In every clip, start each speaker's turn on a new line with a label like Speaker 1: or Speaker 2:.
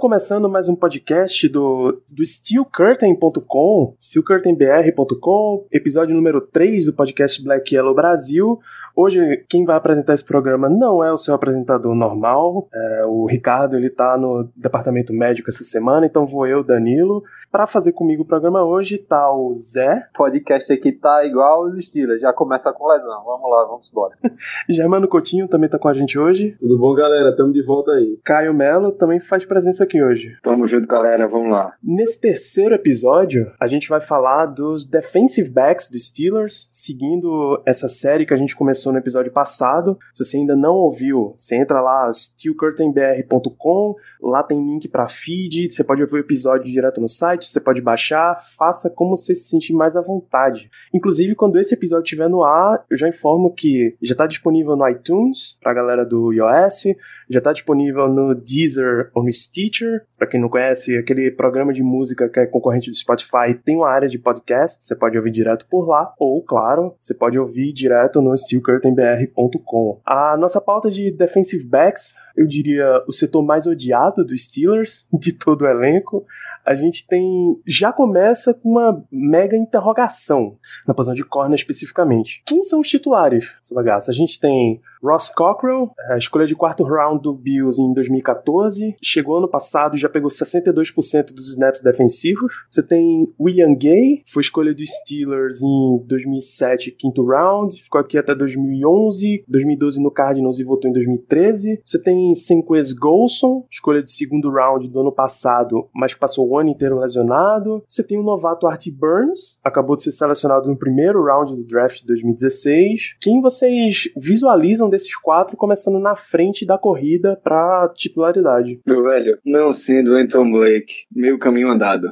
Speaker 1: Estamos começando mais um podcast do, do steelcurtain.com, steelcurtainbr.com, episódio número 3 do podcast Black Yellow Brasil. Hoje, quem vai apresentar esse programa não é o seu apresentador normal, é, o Ricardo ele tá no departamento médico essa semana, então vou eu, Danilo. Para fazer comigo o programa hoje tá o Zé,
Speaker 2: podcast aqui tá igual os Steelers, já começa com lesão. Vamos lá, vamos embora.
Speaker 1: Germano Coutinho também tá com a gente hoje,
Speaker 3: Tudo bom, galera? Tamo de volta aí.
Speaker 1: Caio Melo também faz presença aqui hoje.
Speaker 4: Tamo junto, galera. Vamos lá.
Speaker 1: Nesse terceiro episódio, a gente vai falar dos defensive backs dos Steelers, seguindo essa série que a gente começou no episódio passado. Se você ainda não ouviu, você entra lá, steelcurtainbr.com, lá tem link para feed, você pode ouvir o episódio direto no site, você pode baixar, faça como você se sentir mais à vontade. Inclusive, quando esse episódio estiver no ar, eu já informo que já está disponível no iTunes, pra galera do iOS, já está disponível no Deezer ou no Stitcher. Para quem não conhece, aquele programa de música que é concorrente do Spotify tem uma área de podcast, você pode ouvir direto por lá, ou, claro, você pode ouvir direto no steelcurtainbr.com. A nossa pauta de defensive backs, eu diria o setor mais odiado dos Steelers, de todo o elenco. A gente tem. Já começa com uma mega interrogação na posição de corner especificamente. Quem são os titulares, bagaço? A gente tem Ross Cockrell, a escolha de quarto round do Bills em 2014. Chegou ano passado e já pegou 62% dos snaps defensivos. Você tem William Gay, foi escolha dos Steelers em 2007, quinto round. Ficou aqui até 2011, 2012 no Cardinals e voltou em 2013. Você tem Senquez Golson, escolha de segundo round do ano passado, mas que passou o ano inteiro lesionado. Você tem o novato Art Burns, acabou de ser selecionado no primeiro round do draft de 2016. Quem vocês visualizam desses quatro começando na frente da corrida para titularidade?
Speaker 4: Meu velho, não sendo Anton Blake, meio caminho andado.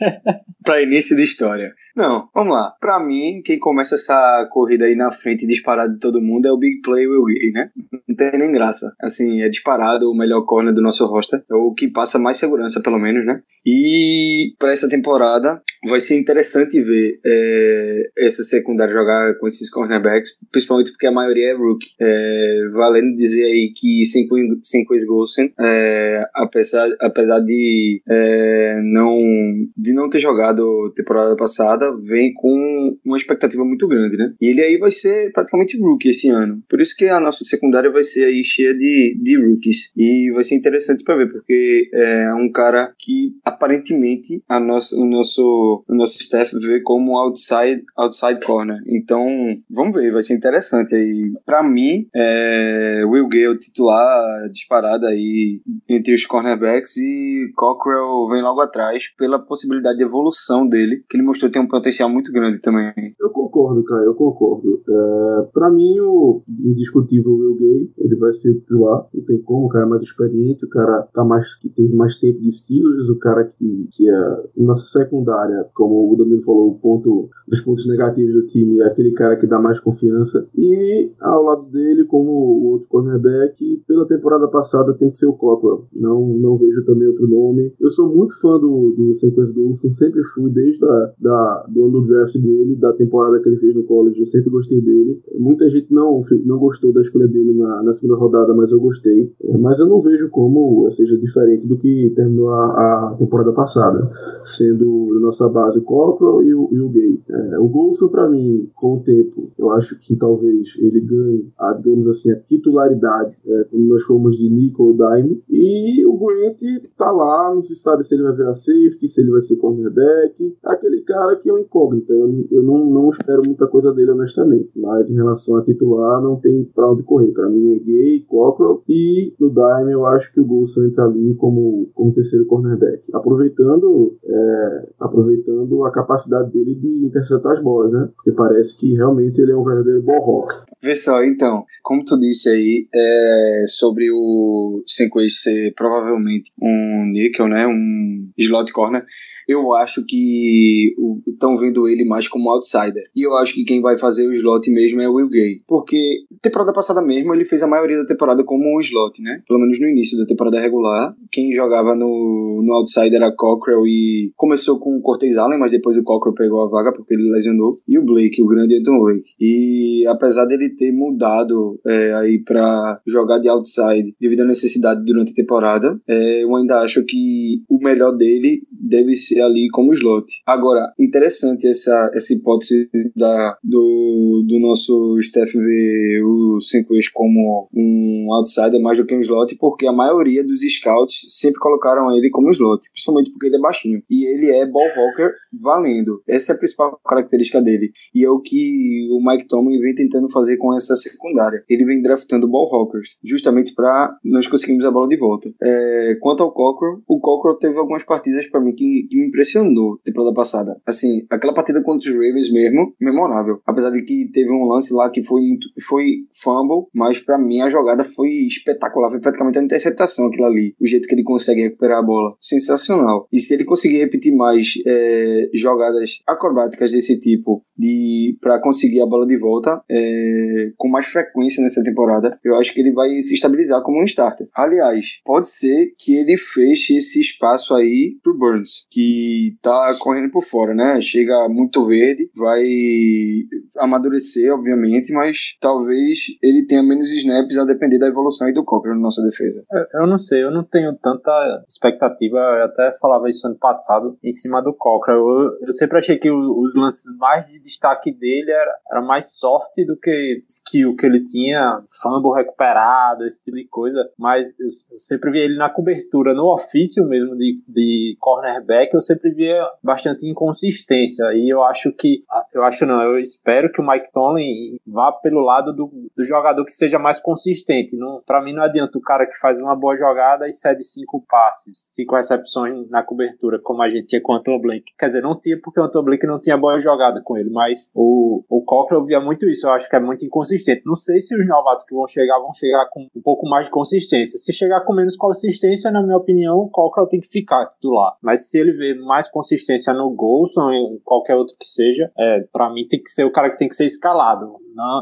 Speaker 4: pra início de história. Não, vamos lá. Pra mim, quem começa essa corrida aí na frente disparado de todo mundo é o Big Play Will Gay, né? Não tem nem graça. Assim, é disparado o melhor corner do nosso roster. É o que passa mais segurança, pelo menos, né? E pra essa temporada vai ser interessante ver é, essa secundária jogar com esses cornerbacks, principalmente porque a maioria é rookie. É, valendo dizer aí que sem Chris Golson, é, apesar, apesar de é, não de não ter jogado temporada passada, vem com uma expectativa muito grande, né? E ele aí vai ser praticamente rookie esse ano. Por isso que a nossa secundária vai ser aí cheia de, de rookies. E vai ser interessante para ver, porque é um cara que aparentemente a nossa, o nosso o nosso staff vê como outside outside corner. Então, vamos ver, vai ser interessante aí. Para mim, é, Will Gale titular disparado aí entre os cornerbacks e Cockrell vem logo atrás pela possibilidade de evolução dele, que ele mostrou ter um potencial muito grande também.
Speaker 3: Eu concordo, cara, eu concordo. É, pra mim, o indiscutível Will Gay, ele vai ser o titular. Não tem como, o cara é mais experiente, o cara tá mais, que teve mais tempo de Steelers, o cara que, que é nossa secundária, como o Danilo falou, o ponto dos pontos negativos do time é aquele cara que dá mais confiança. E ao lado dele, como o outro cornerback, pela temporada passada tem que ser o Cockrell. Não, não vejo também outro nome. Eu sou muito fã do, do Sequence Golson, sempre fui desde a, da, do ano do draft dele, da temporada que ele fez no college, eu sempre gostei dele. Muita gente não, não gostou da escolha dele na, na segunda rodada, mas eu gostei. É, mas eu não vejo como seja diferente do que terminou a, a temporada passada, sendo a nossa base o Cockrell e o, e o Gay. É, o Golson, para mim, com o tempo, eu acho que talvez ele ganhe, a, digamos assim, a titularidade, é, quando nós formos de nickel ou dime. E o Grant tá lá, não se sabe se ele vai virar safety, se ele vai ser cornerback. Aquele cara que é um incógnito. Eu, eu não, não espero muita coisa dele, honestamente. Mas em relação a titular, não tem pra onde correr. Pra mim é Gay, Cockrell. E no Dime eu acho que o Golson entra ali como, como terceiro cornerback. Aproveitando, é, aproveitando a capacidade dele de interceptar as bolas, né? Porque parece que realmente ele é um verdadeiro ball rock.
Speaker 4: Vê só, então, como tu disse aí, é, sobre o Senquei ser provavelmente um níquel, né, um slot corner, eu acho que estão vendo ele mais como outsider. E eu acho que quem vai fazer o slot mesmo é o Will Gay. Porque temporada passada mesmo ele fez a maioria da temporada como um slot, né? Pelo menos no início da temporada regular. Quem jogava no, no outsider era Cockrell e começou com o Cortez Allen, mas depois o Cockrell pegou a vaga porque ele lesionou. E o Blake, o grande Anton Blake. E apesar dele ter mudado é, aí para jogar de outside devido à necessidade durante a temporada, é, eu ainda acho que o melhor dele deve ser ali como slot. Agora, interessante essa, essa hipótese da, do, do nosso Steph ver o Senquist como um outsider mais do que um slot, porque a maioria dos scouts sempre colocaram ele como slot, principalmente porque ele é baixinho. E ele é ball hawker valendo. Essa é a principal característica dele. E é o que o Mike Tomlin vem tentando fazer com essa secundária. Ele vem draftando ball hawkers, justamente para nós conseguirmos a bola de volta. É, quanto ao Cockrell, o Cockrell teve algumas partidas para mim que, que me impressionou temporada passada. Assim, aquela partida contra os Ravens mesmo, memorável. Apesar de que teve um lance lá que foi muito, foi fumble, mas para mim a jogada foi espetacular. Foi praticamente a interceptação aquilo ali. O jeito que ele consegue recuperar a bola. Sensacional. E se ele conseguir repetir mais é, jogadas acrobáticas desse tipo de para conseguir a bola de volta é, com mais frequência nessa temporada, eu acho que ele vai se estabilizar como um starter. Aliás, pode ser que ele feche esse espaço aí pro Burns, que tá correndo por fora, né? Chega muito verde, vai amadurecer, obviamente, mas talvez ele tenha menos snaps a depender da evolução aí do Cocker na nossa defesa.
Speaker 2: Eu, eu não sei, eu não tenho tanta expectativa, eu até falava isso ano passado, em cima do Cocker. Eu, eu sempre achei que os lances mais de destaque dele era, era mais sorte do que skill que ele tinha, fumble recuperado, esse tipo de coisa, mas eu, eu sempre vi ele na cobertura, no ofício mesmo de, de cornerback, eu sempre via bastante inconsistência, e eu acho que, eu acho não, eu espero que o Mike Tomlin vá pelo lado do, do jogador que seja mais consistente. Não, para mim não adianta o cara que faz uma boa jogada e cede cinco passes, cinco recepções na cobertura, como a gente tinha com o Anton Blake. Quer dizer, não tinha porque o Anton Blake não tinha boa jogada com ele, mas o, o eu via muito isso, eu acho que é muito inconsistente. Não sei se os novatos que vão chegar vão chegar com um pouco mais de consistência. Se chegar com menos consistência, na minha opinião, o Cochran tem que ficar titular. Mas se ele vê mais consistência no Golson, em qualquer outro que seja, é, para mim tem que ser o cara que tem que ser escalado.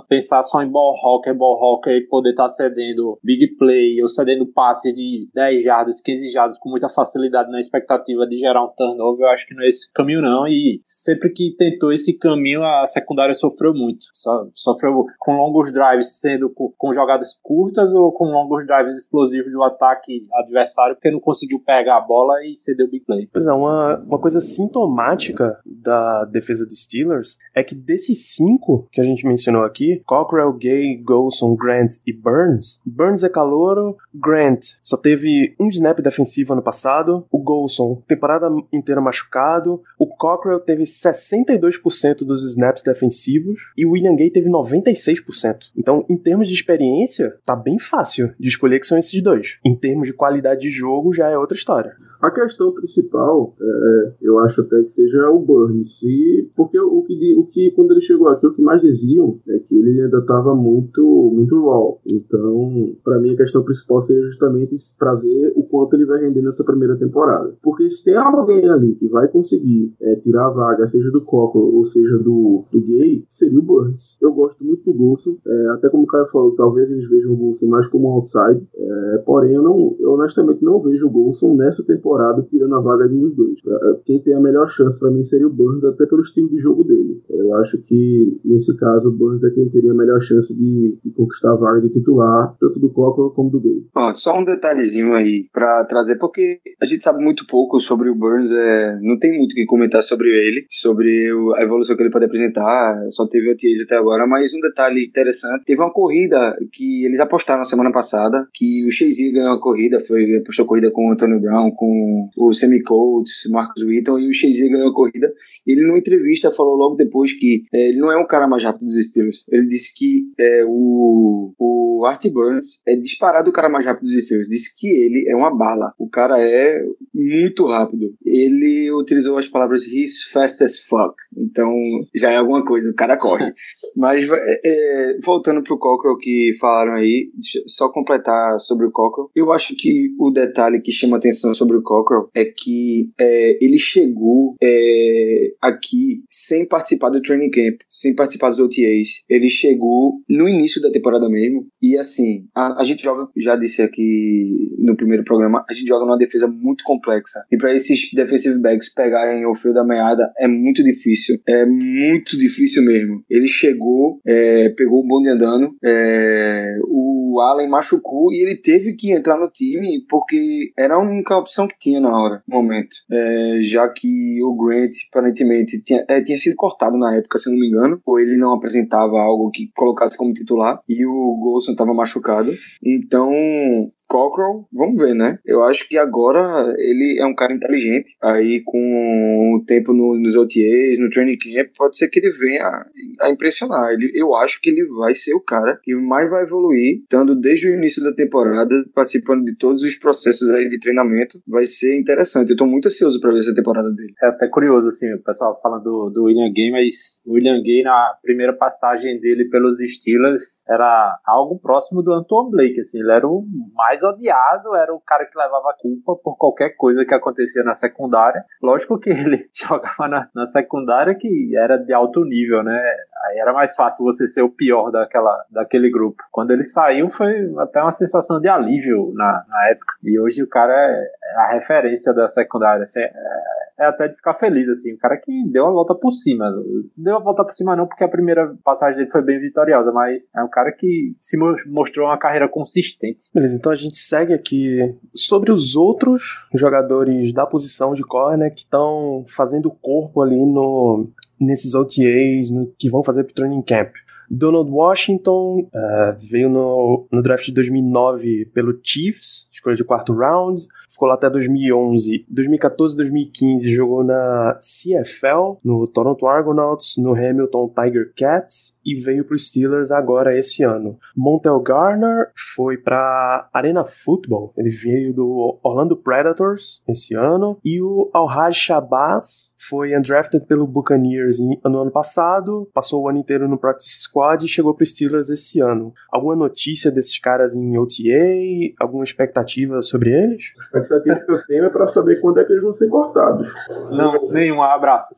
Speaker 2: Pensar só em ball hawker, ball hawker e poder estar tá cedendo big play ou cedendo passes de 10 jardas, 15 jardas com muita facilidade na expectativa de gerar um turnover. Eu acho que não é esse caminho não. E sempre que tentou esse caminho, a secundária sofreu muito. So, sofreu com longos drives sendo com, com, jogadas curtas ou com longos drives explosivos do ataque adversário, porque não conseguiu pegar a bola e cedeu big play.
Speaker 1: Pois é, uma, uma coisa sintomática da defesa dos Steelers é que desses cinco que a gente mencionou aqui, Cockrell, Gay, Golson, Grant e Burns, Burns é calouro, Grant só teve um snap defensivo ano passado, o Golson temporada inteira machucado, o Cockrell teve 62% dos snaps defensivos e o William Gay teve 96%. Então, em termos de experiência, tá bem fácil de escolher que são esses dois. Em termos de qualidade de jogo, já é outra história.
Speaker 3: A questão principal, é, eu acho até que seja o Burns, e porque o que, o que quando ele chegou aqui, o que mais diziam é que ele ainda estava muito, muito raw. Então, para mim, a questão principal seria justamente para ver o quanto ele vai render nessa primeira temporada. Porque se tem alguém ali que vai conseguir é, tirar a vaga, seja do Coco ou seja do, do Gay, seria o Burns. Eu gosto muito do Golson, é, até como o Caio falou, talvez eles vejam o Golson mais como um outside, é, porém eu, não, eu honestamente não vejo o Golson nessa temporada tirando a vaga de um dos dois. É, quem tem a melhor chance para mim seria o Burns, até pelo estilo de jogo dele. Eu acho que, nesse caso, o Burns é quem teria a melhor chance de, de conquistar a vaga de titular, tanto do Cockrell como do Gay.
Speaker 4: Ó, só um detalhezinho aí para trazer, porque a gente sabe muito pouco sobre o Burns, é, não tem muito o que comentar sobre ele, sobre a evolução que ele pode apresentar, só teve o TAs até agora, mas um detalhe interessante, teve uma corrida que eles apostaram na semana passada, que o Shazier ganhou a corrida, foi apostou a corrida com o Antonio Brown, com o Semi Coates, Marcos Wheaton e o Shazier ganhou a corrida. Ele, numa entrevista, falou logo depois que é, ele não é o cara mais rápido dos Steelers. Ele disse que é, o, o Art Burns é disparado o cara mais rápido dos Steelers. Disse que ele é uma bala. O cara é muito rápido. Ele utilizou as palavras he's fast as fuck. Então já é alguma coisa, o cara corre. Mas é, é, voltando pro Cockrell que falaram aí, só completar sobre o Cockrell. Eu acho que o detalhe que chama atenção sobre o Cockrell é que é, ele chegou é, aqui sem participar do training camp, sem participar dos OTAs. Ele chegou no início da temporada mesmo. E assim, a, a gente joga, já disse aqui no primeiro programa, a gente joga numa defesa muito complexa. E para esses defensive backs pegarem o fio da meada é muito difícil. É muito difícil mesmo. Ele chegou, é, pegou o bonde andando, é, o Allen machucou e ele teve que entrar no time porque era a única opção que tinha na hora, no momento. É, já que o Grant, aparentemente, tinha, é, tinha sido cortado na época, se eu não me engano, ou ele não apresentava algo que colocasse como titular e o Golson estava machucado. Então, Cockrell, vamos ver, né? Eu acho que agora ele é um cara inteligente. Aí, com o tempo no, nos OTAs, no training camp, pode ser que ele venha a, a impressionar. Ele, eu acho que ele vai ser o cara que mais vai evoluir, estando desde o início da temporada, participando de todos os processos aí de treinamento. Vai ser interessante. Eu tô muito ansioso para ver essa temporada dele.
Speaker 2: É até curioso, assim, o pessoal falando do, do William Gay, mas o William Gay, na primeira passagem dele pelos Steelers, era algo próximo do Antoine Blake, assim, ele era o mais odiado, era o cara que levava a culpa por qualquer coisa que acontecia na secundária. Lógico que ele jogava na, na secundária que era de alto nível, né? Aí era mais fácil você ser o pior daquela, daquele grupo. Quando ele saiu, foi até uma sensação de alívio na, na época. E hoje o cara é, é a referência da secundária. Assim, é, é até de ficar feliz, assim. O cara que deu a volta por cima. Deu a volta por cima não, porque a primeira passagem dele foi bem vitoriosa, mas é um cara que se mostrou uma carreira consistente.
Speaker 1: Beleza, então a gente segue aqui sobre os outros jogadores da posição de corner que estão fazendo corpo ali no nesses OTAs no, que vão fazer pro training camp. Donald Washington uh, veio no, no draft de 2009 pelo Chiefs, escolha de quarto round, ficou lá até 2011. 2014 2015 jogou na CFL, no Toronto Argonauts, no Hamilton Tiger Cats e veio para os Steelers agora esse ano. Montel Garner foi para Arena Football, ele veio do Orlando Predators esse ano e o Alhaj Shabazz foi undrafted pelo Buccaneers no ano passado, passou o ano inteiro no practice squad e chegou para os Steelers esse ano. Alguma notícia desses caras em OTA? Alguma expectativa sobre eles?
Speaker 3: Expectativa que eu tenho é para saber quando é que eles vão ser cortados.
Speaker 2: Não, nenhum abraço.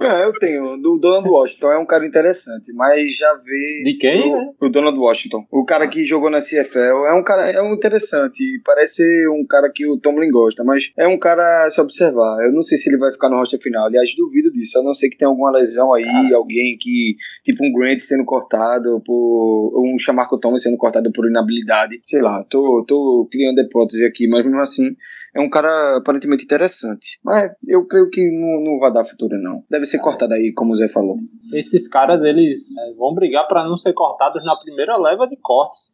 Speaker 4: É, eu tenho. Do Donald Washington é um cara interessante, mas já vê.
Speaker 2: De quem?
Speaker 4: O,
Speaker 2: né?
Speaker 4: o Donald Washington. O cara que jogou na CFL é um cara é um interessante. Parece um cara que o Tomlin gosta, mas é um cara a se observar. Eu não sei se ele vai ficar no roster final. Aliás, duvido disso. A não ser que tenha alguma lesão aí, alguém que. Tipo um Grant sendo cortado por. um Chamarco Thomas sendo cortado por inabilidade. Sei lá, tô, tô criando hipótese aqui, mas mesmo assim é um cara aparentemente interessante. Mas eu creio que não, não vai dar futuro, não. Deve ser cortado aí, como o Zé falou.
Speaker 2: Esses caras, eles é, vão brigar para não ser cortados na primeira leva de cortes.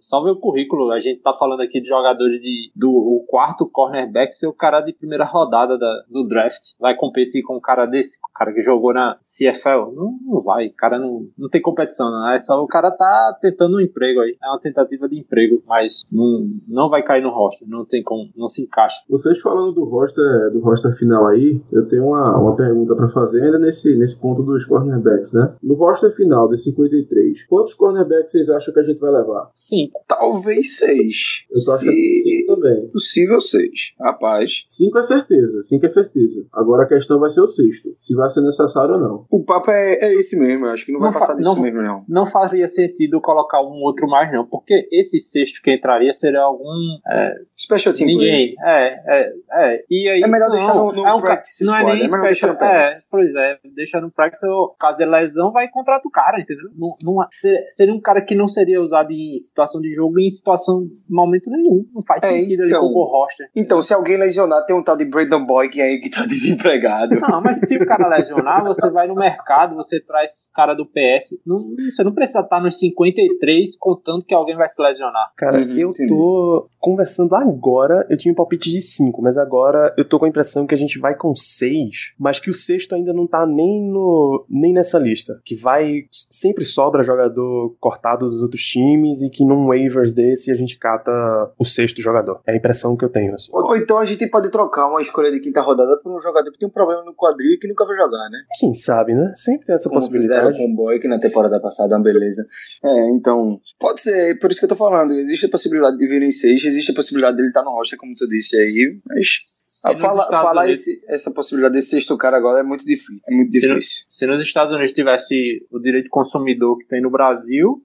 Speaker 2: Só, ver o currículo. A gente tá falando aqui de jogadores de, do o quarto cornerback ser o cara de primeira rodada da, do draft. Vai competir com um cara desse, o cara que jogou na CFL. Não, não vai, cara não, não tem competição, não. É só o cara tá tentando um emprego aí. É uma tentativa de emprego, mas não, não vai cair no roster. Não tem como não se encaixa.
Speaker 3: Vocês falando do roster, do roster final aí, eu tenho uma, uma pergunta para fazer ainda nesse, nesse ponto dos cornerbacks, né? No roster final de 53, quantos cornerbacks vocês acham que a gente vai levar?
Speaker 4: Cinco. Talvez seis.
Speaker 3: Eu tô achando
Speaker 4: E-
Speaker 3: que cinco também.
Speaker 4: Possível seis. Rapaz.
Speaker 3: Cinco é certeza, cinco é certeza. Agora a questão vai ser o sexto, se vai ser necessário ou não.
Speaker 4: O papo é, é esse mesmo. Eu acho que não vai
Speaker 2: Não
Speaker 4: passar
Speaker 2: fa-
Speaker 4: disso
Speaker 2: não-
Speaker 4: mesmo, não.
Speaker 2: Não faria sentido colocar um outro mais, não, porque esse sexto que entraria seria algum. é,
Speaker 4: Special team.
Speaker 2: Ninguém. É, é, é. E aí,
Speaker 4: É melhor
Speaker 2: não,
Speaker 4: deixar no- no
Speaker 2: é um,
Speaker 4: practice
Speaker 2: Não é nem
Speaker 4: é deixar
Speaker 2: special. É, pois é, deixa no practice, o caso de lesão, vai e contrata o cara, entendeu? Não, não, ser- seria um cara que não seria usado em situação de jogo em situação em momento nenhum. Não faz
Speaker 4: É,
Speaker 2: sentido ele
Speaker 4: então.
Speaker 2: compor roster.
Speaker 4: Então, se alguém lesionar, tem um tal de Brandon Boykin aí que tá desempregado.
Speaker 2: Não, mas se o cara lesionar, você vai no mercado, você traz cara do PS. Não, você não precisa estar nos 53 contando que alguém vai se lesionar.
Speaker 1: Cara,
Speaker 4: Uhum,
Speaker 1: eu
Speaker 4: entendi.
Speaker 1: tô conversando agora eu tinha um palpite de 5, mas agora eu tô com a impressão que a gente vai com 6, mas que o sexto ainda não tá nem, no, nem nessa lista. Que vai. Sempre sobra jogador cortado dos outros times e que num waivers desse a gente cata o sexto jogador. É a impressão que eu tenho. Assim.
Speaker 4: Ou então a gente pode trocar uma escolha de quinta rodada por um jogador que tem um problema no quadril e que nunca vai jogar, né?
Speaker 1: Quem sabe, né? Sempre tem essa
Speaker 4: Como fizeram
Speaker 1: possibilidade.
Speaker 4: com o Boy, que na temporada passada é uma beleza. É, então, pode ser, por isso que eu tô falando. Existe a possibilidade de vir em seis, existe a possibilidade dele estar no roster, como tu disse aí, mas fala, falar
Speaker 2: Unidos-
Speaker 4: esse- essa possibilidade desse sexto cara agora é muito difícil. É muito
Speaker 2: Se, no-
Speaker 4: difícil.
Speaker 2: se nos Estados Unidos tivesse o direito consumidor que tem no Brasil,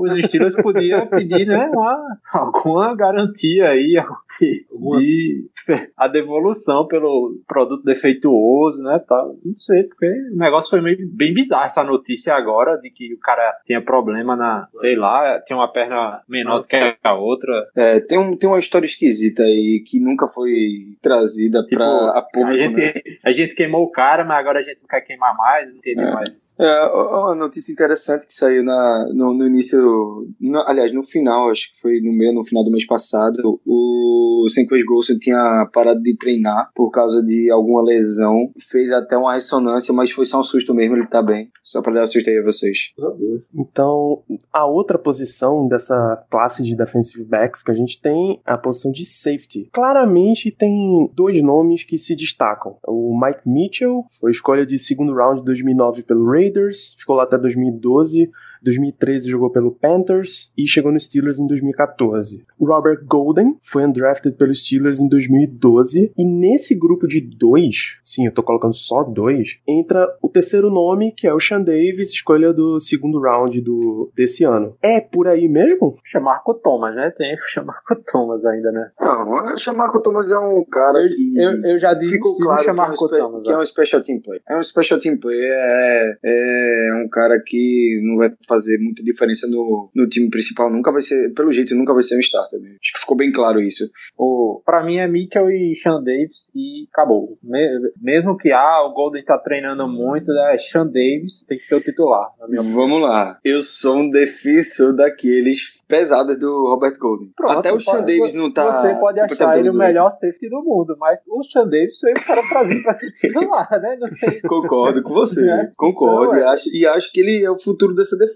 Speaker 2: os Steelers podiam pedir né, uma, alguma garantia aí de, de a devolução pelo produto defeituoso, né? Tal. Não sei, porque o negócio foi meio bem bizarro essa notícia agora de que o cara tinha problema na, sei lá, tinha uma perna menor do que a outra.
Speaker 4: É, tem, um, tem uma história esquisita aí que nunca foi trazida
Speaker 2: Tipo,
Speaker 4: pra a público.
Speaker 2: a, gente,
Speaker 4: né?
Speaker 2: a gente queimou o cara, mas agora a gente não quer queimar mais, não entendi
Speaker 4: É.
Speaker 2: mais.
Speaker 4: É, uma notícia interessante que saiu na, no, no início, no- aliás, no final, acho que foi no meio, no final do mês passado, o Senquez Golson tinha parado de treinar por causa de alguma lesão, fez até uma ressonância, mas foi só um susto mesmo, ele tá bem. Só pra dar um susto aí a vocês.
Speaker 1: Então, a outra posição dessa classe de defensive backs que a gente tem é a posição de safety. Claramente tem dois nomes que se destacam. O Mike Mitchell foi escolha de segundo round de 2009 pelo Raiders, ficou lá até 2012. 2013 jogou pelo Panthers e chegou no Steelers em 2014. O Robert Golden foi undrafted pelos Steelers em 2012 e nesse grupo de dois, sim, eu tô colocando só dois, entra o terceiro nome que é o Sean Davis, escolha do segundo round do desse ano. É por aí mesmo?
Speaker 2: Chamarco Thomas, né? Tem o Chamarco Thomas ainda, né?
Speaker 4: Não, o Chamarco Thomas é um cara que...
Speaker 2: Eu, eu já disse
Speaker 4: claro que é, um
Speaker 2: Thomas.
Speaker 4: que é
Speaker 2: ó.
Speaker 4: um special team play. É um special team play, é, é um cara que não vai fazer muita diferença no, no time principal, nunca vai ser, pelo jeito, nunca vai ser um starter. mesmo. Acho que ficou bem claro isso.
Speaker 2: O, pra mim é Mitchell e Sean Davis e acabou. Me- mesmo que ah, o Golden tá treinando muito, é Sean Davis tem que ser o titular.
Speaker 4: Vamos lá. Eu sou um defensor daqueles pesados do Robert Golden.
Speaker 2: Pronto,
Speaker 4: Até o Sean
Speaker 2: pode-
Speaker 4: Davis não tá.
Speaker 2: Você pode achar ele o melhor safety do mundo, mas o Sean Davis foi o cara pra ser titular, né?
Speaker 4: Concordo com você.
Speaker 2: É.
Speaker 4: Concordo.
Speaker 2: Não,
Speaker 4: e, acho, e acho que ele é o futuro dessa defesa.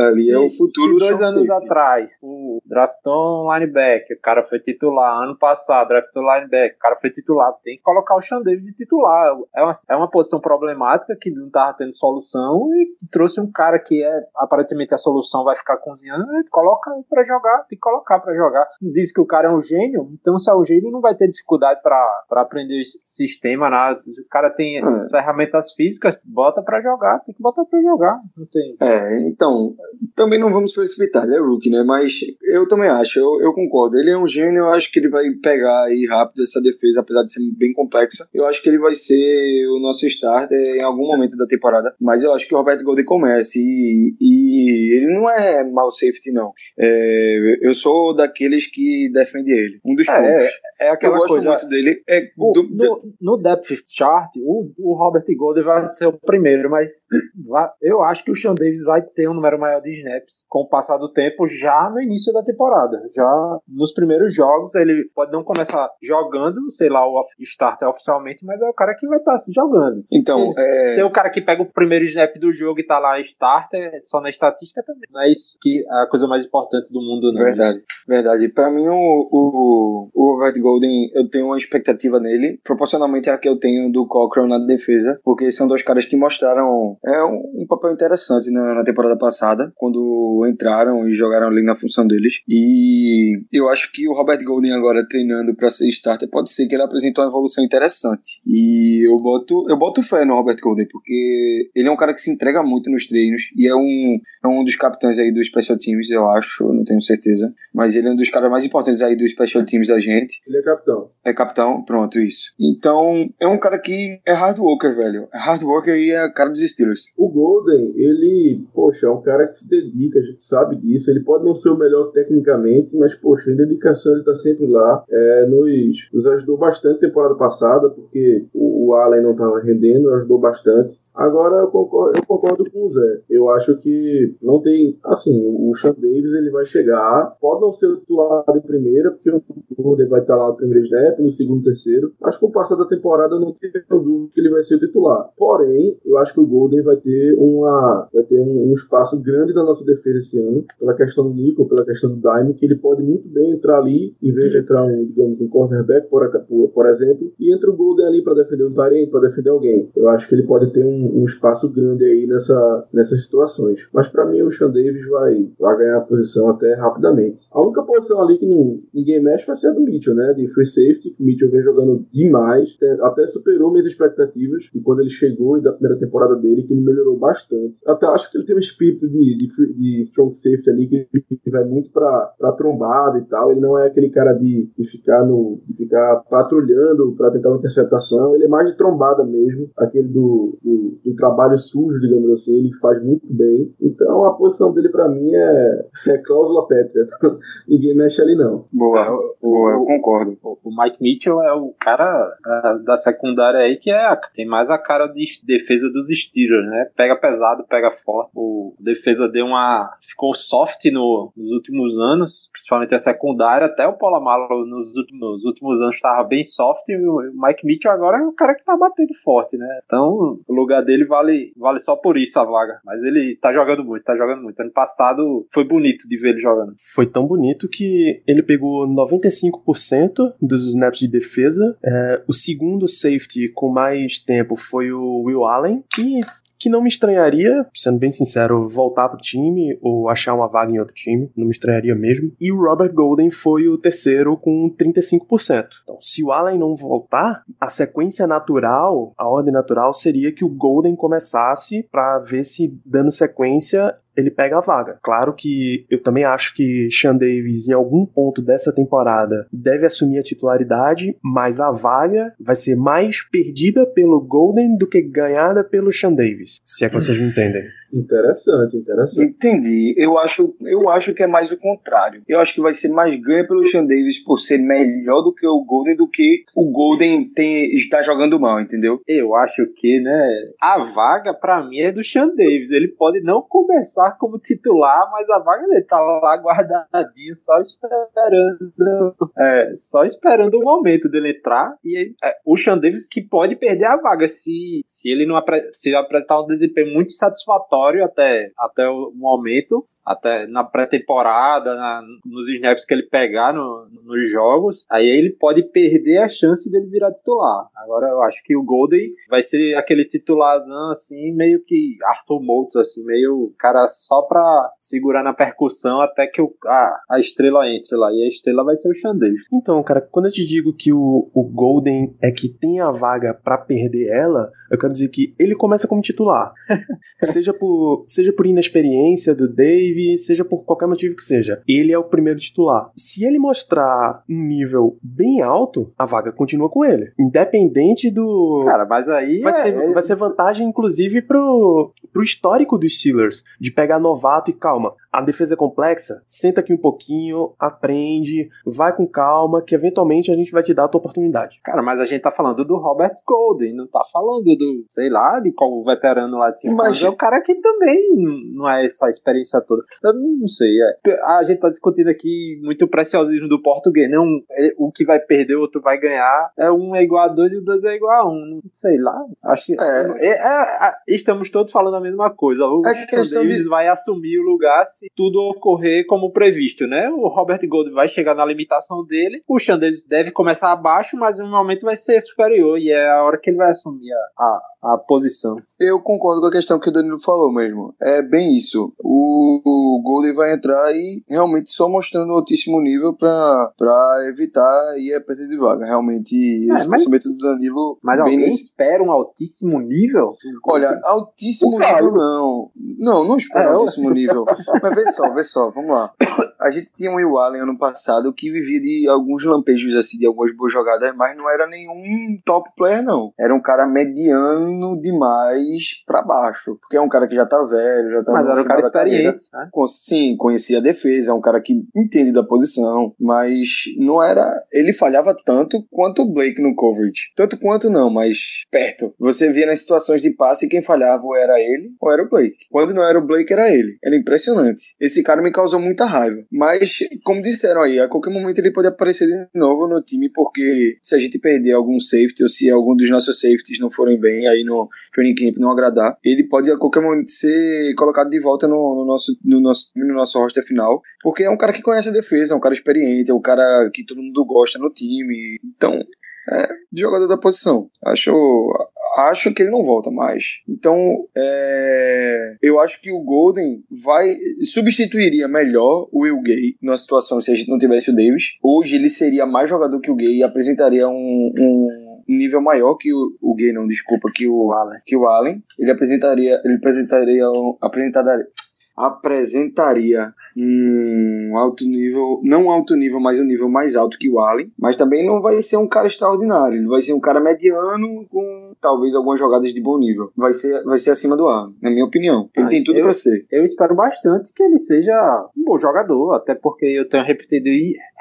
Speaker 4: Ali é o futuro
Speaker 2: se
Speaker 4: do
Speaker 2: dois anos
Speaker 4: Safety.
Speaker 2: atrás, o draftou um linebacker, o cara foi titular. Ano passado, draftou linebacker, o cara foi titular. Tem que colocar o Sean Davis de titular. É uma, é uma posição problemática que não tava tendo solução e trouxe um cara que é aparentemente a solução vai ficar cozinhando. Ele coloca pra jogar, tem que colocar pra jogar. Diz que o cara é um gênio, então se é um gênio, não vai ter dificuldade pra pra aprender o sistema. Né? O cara tem
Speaker 4: É.
Speaker 2: as ferramentas físicas, bota pra jogar, tem que botar pra jogar. Não tem.
Speaker 4: É, então, também não vamos precipitar, ele é rookie, né? Mas eu também acho, eu, eu concordo. Ele é um gênio, eu acho que ele vai pegar aí rápido essa defesa, apesar de ser bem complexa. Eu acho que ele vai ser o nosso starter em algum momento da temporada. Mas eu acho que o Roberto Golden comece e, e ele não é mau safety, não. É, eu sou daqueles que defende ele. Um dos
Speaker 2: É,
Speaker 4: poucos.
Speaker 2: É
Speaker 4: Eu
Speaker 2: aquela
Speaker 4: gosto
Speaker 2: coisa.
Speaker 4: muito dele. É
Speaker 2: O-
Speaker 4: do-
Speaker 2: no, no depth chart, o, o Robert Golden vai ser o primeiro, mas vai- eu acho que o Sean Davis vai ter um número maior de snaps com o passar do tempo já no início da temporada. Já nos primeiros jogos, ele pode não começar jogando, sei lá, o starter oficialmente, mas é o cara que vai estar jogando.
Speaker 4: Então, é,
Speaker 2: Ser o cara que pega o primeiro snap do jogo e tá lá starter, só na estatística também. Não é isso que é a coisa mais importante do mundo, não.
Speaker 4: Verdade, verdade. Pra mim, o, o, o Robert Golden, eu tenho uma expectativa nele, proporcionalmente à que eu tenho do Cochrane na defesa, porque são dois caras que mostraram é, um, um papel interessante na, na temporada passada, quando entraram e jogaram ali na função deles. E eu acho que o Robert Golden agora treinando pra ser starter, pode ser que ele apresente uma evolução interessante. E eu boto, eu boto fé no Robert Golden, porque ele é um cara que se entrega muito nos treinos e é um, é um dos capitães aí dos special teams, eu acho, não tenho certeza. Mas ele é um dos caras mais importantes aí dos special teams da gente.
Speaker 3: Ele é capitão.
Speaker 4: É capitão, pronto, isso. Então, é um cara que é hard worker, velho. É hard worker e é cara dos Steelers.
Speaker 3: O Golden, ele, poxa, é um cara que se dedica, a gente sabe disso. Ele pode não ser o melhor tecnicamente, mas, poxa, em dedicação ele tá sempre lá. É, nos, nos ajudou bastante temporada passada, porque o, o Allen não estava rendendo, ajudou bastante. Agora eu concordo, eu concordo com o Zé. Eu acho que não tem. Assim, o Sean Davis ele vai chegar, pode não ser o titular de primeira, porque o Golden vai estar lá no primeiro snap, no segundo, terceiro. Mas com o passar da temporada, eu não tenho dúvida que ele vai ser o titular. Porém, eu acho que o Golden vai ter uma vai ter um, um espaço grande na nossa defesa esse ano, pela questão do Nico, pela questão do Dime, que ele pode muito bem entrar ali, em vez de entrar um, digamos, um cornerback, por, por, exemplo, e entra o Golden ali para defender um Tyrant, para defender alguém. Eu acho que ele pode ter um, um espaço grande aí nessa, nessas situações. Mas para mim, o Sean Davis vai, vai ganhar a posição até rapidamente. A única posição ali que não, ninguém mexe vai ser a do Mitchell, né? De free safety, que o Mitchell vem jogando demais, até superou minhas expectativas. E quando ele chegou e da primeira temporada dele, que ele melhorou bastante. Até acho que ele tem um espírito de, de, de strong safety ali que vai muito pra, pra trombada e tal. Ele não é aquele cara de, de ficar no. de ficar patrulhando para tentar uma interceptação. Ele é mais de trombada mesmo, aquele do, do, do, trabalho sujo, digamos assim. Ele faz muito bem. Então a posição dele para mim é, é cláusula pétrea. Ninguém mexe ali não.
Speaker 4: Boa, boa, eu concordo.
Speaker 2: O Mike Mitchell é o cara da, da secundária aí que é, tem mais a cara de defesa dos Steelers, né? Pega pesado, pega forte. O defesa deu uma. ficou soft no, nos últimos anos, principalmente a secundária. Até o Polamalo nos últimos, nos últimos anos estava bem soft. E o Mike Mitchell agora é o cara que tá batendo forte, né? Então o lugar dele vale, vale só por isso a vaga. Mas ele tá jogando muito, tá jogando muito. Ano passado foi bonito de ver ele jogando.
Speaker 1: Foi tão bonito que ele pegou 95% dos snaps de defesa. É, o segundo safety com mais tempo foi o Will Allen, que que não me estranharia, sendo bem sincero, voltar pro time ou achar uma vaga em outro time, não me estranharia mesmo. E o Robert Golden foi o terceiro com 35%. Então, se o Allen não voltar, a sequência natural, a ordem natural seria que o Golden começasse para ver se dando sequência ele pega a vaga. Claro que eu também acho que Sean Davis, em algum ponto dessa temporada, deve assumir a titularidade, mas a vaga vai ser mais perdida pelo Golden do que ganhada pelo Sean Davis. Se é que vocês me entendem.
Speaker 3: Interessante, interessante.
Speaker 4: Entendi. Eu acho, eu acho que é mais o contrário. Eu acho que vai ser mais ganho pelo Sean Davis por ser melhor do que o Golden do que o Golden tem, está jogando mal, entendeu?
Speaker 2: Eu acho que, né, a vaga para mim é do Sean Davis. Ele pode não começar como titular, mas a vaga dele tá lá guardadinha, só esperando, é, só esperando o momento dele entrar. E é, o Sean Davis que pode perder a vaga se, se ele não apre, se apresentar um desempenho muito satisfatório até, até o momento, até na pré-temporada, nos snaps que ele pegar no, nos jogos, aí ele pode perder a chance dele virar titular. Agora eu acho que o Golden vai ser aquele titularzão assim, meio que Arthur Moultz, assim, meio cara só pra segurar na percussão até que o, a, a estrela entre lá. E a estrela vai ser o Xandez.
Speaker 1: Então, cara, quando eu te digo que o, o Golden é que tem a vaga para perder ela, eu quero dizer que ele começa como titular. seja por seja por inexperiência do Dave, seja por qualquer motivo que seja. Ele é o primeiro titular. Se ele mostrar um nível bem alto, a vaga continua com ele. Independente do.
Speaker 2: Cara, mas aí.
Speaker 1: Vai,
Speaker 2: é,
Speaker 1: ser,
Speaker 2: é...
Speaker 1: vai ser vantagem, inclusive, pro, pro histórico dos Steelers. De pegar novato e calma. A defesa é complexa, senta aqui um pouquinho, aprende, vai com calma, que eventualmente a gente vai te dar a tua oportunidade.
Speaker 2: Cara, mas a gente tá falando do Robert Golden, não tá falando do, sei lá, de qual veterano lá de cima. Mas é o cara que também não é essa experiência toda. Eu não sei, é. A gente tá discutindo aqui muito preciosismo do português, não o que vai perder, o outro vai ganhar. É um é igual a dois e o dois é igual a um. Não sei lá. Acho que. É. É, é, estamos todos falando a mesma coisa. O
Speaker 4: é Davis
Speaker 2: de... vai assumir o lugar se tudo ocorrer como previsto, né? O Robert Gold vai chegar na limitação dele, o Chandler deve começar abaixo, mas no momento vai ser superior e é a hora que ele vai assumir a, a, a posição.
Speaker 4: Eu concordo com a questão que o Danilo falou mesmo. É bem isso. O, o Gold vai entrar e realmente só mostrando altíssimo nível para evitar ir a perda de vaga. Realmente, é, esse mas, pensamento do Danilo.
Speaker 2: Mas alguém nesse... espera um altíssimo nível?
Speaker 4: Olha, altíssimo nível não. Não, não espero é, altíssimo eu... nível. Mas vê só, vê só, vamos lá. A gente tinha um Will Allen ano passado que vivia de alguns lampejos, assim, de algumas boas jogadas, mas não era nenhum top player, não. Era um cara mediano demais pra baixo. Porque é um cara que já tá velho, já tá
Speaker 2: Mas era um cara experiente, né?
Speaker 4: Sim, conhecia a defesa, é um cara que entende da posição, mas não era. Ele falhava tanto quanto o Blake no coverage. Tanto quanto não, mas perto. Você via nas situações de passe quem falhava ou era ele ou era o Blake. Quando não era o Blake, era ele. Era impressionante. Esse cara me causou muita raiva. Mas, como disseram aí, a qualquer momento ele pode aparecer de novo no time, porque se a gente perder algum safety ou se algum dos nossos safeties não forem bem aí no training camp não agradar, ele pode a qualquer momento ser colocado de volta no, no nosso, no, nosso, no nosso roster final, porque é um cara que conhece a defesa, é um cara experiente, é um cara que todo mundo gosta no time. Então, é jogador da posição. Acho, acho que ele não volta mais. Então, é, eu acho que o Golden vai substituiria melhor o Will Gay na situação se a gente não tivesse o Davis. Hoje ele seria mais jogador que o Gay e apresentaria um, um nível maior que o, o Gay, não, desculpa, que o Allen. Que o Allen. Ele apresentaria, ele apresentaria, apresentaria, apresentaria um alto nível, não alto nível, mas um nível mais alto que o Allen, mas também não vai ser um cara extraordinário, ele vai ser um cara mediano com talvez algumas jogadas de bom nível. Vai ser, vai ser acima do Allen, na minha opinião. Ele
Speaker 2: Ah,
Speaker 4: tem tudo
Speaker 2: eu-
Speaker 4: pra ser.
Speaker 2: Eu espero bastante que ele seja um bom jogador, até porque eu tenho repetido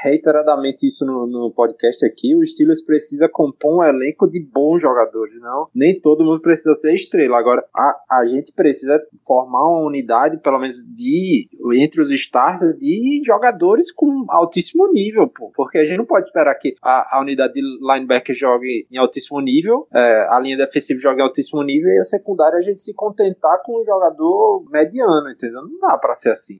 Speaker 2: reiteradamente isso no, no podcast aqui. O Steelers precisa compor um elenco de bons jogadores, não? Nem todo mundo precisa ser estrela. Agora, a, a gente precisa formar uma unidade, pelo menos de entre os starters, de jogadores com altíssimo nível, pô. Porque a gente não pode esperar que a, a unidade de linebacker jogue em altíssimo nível, é, a linha defensiva jogue em altíssimo nível e a secundária a gente se contentar com um jogador mediano, entendeu? Não dá pra ser assim.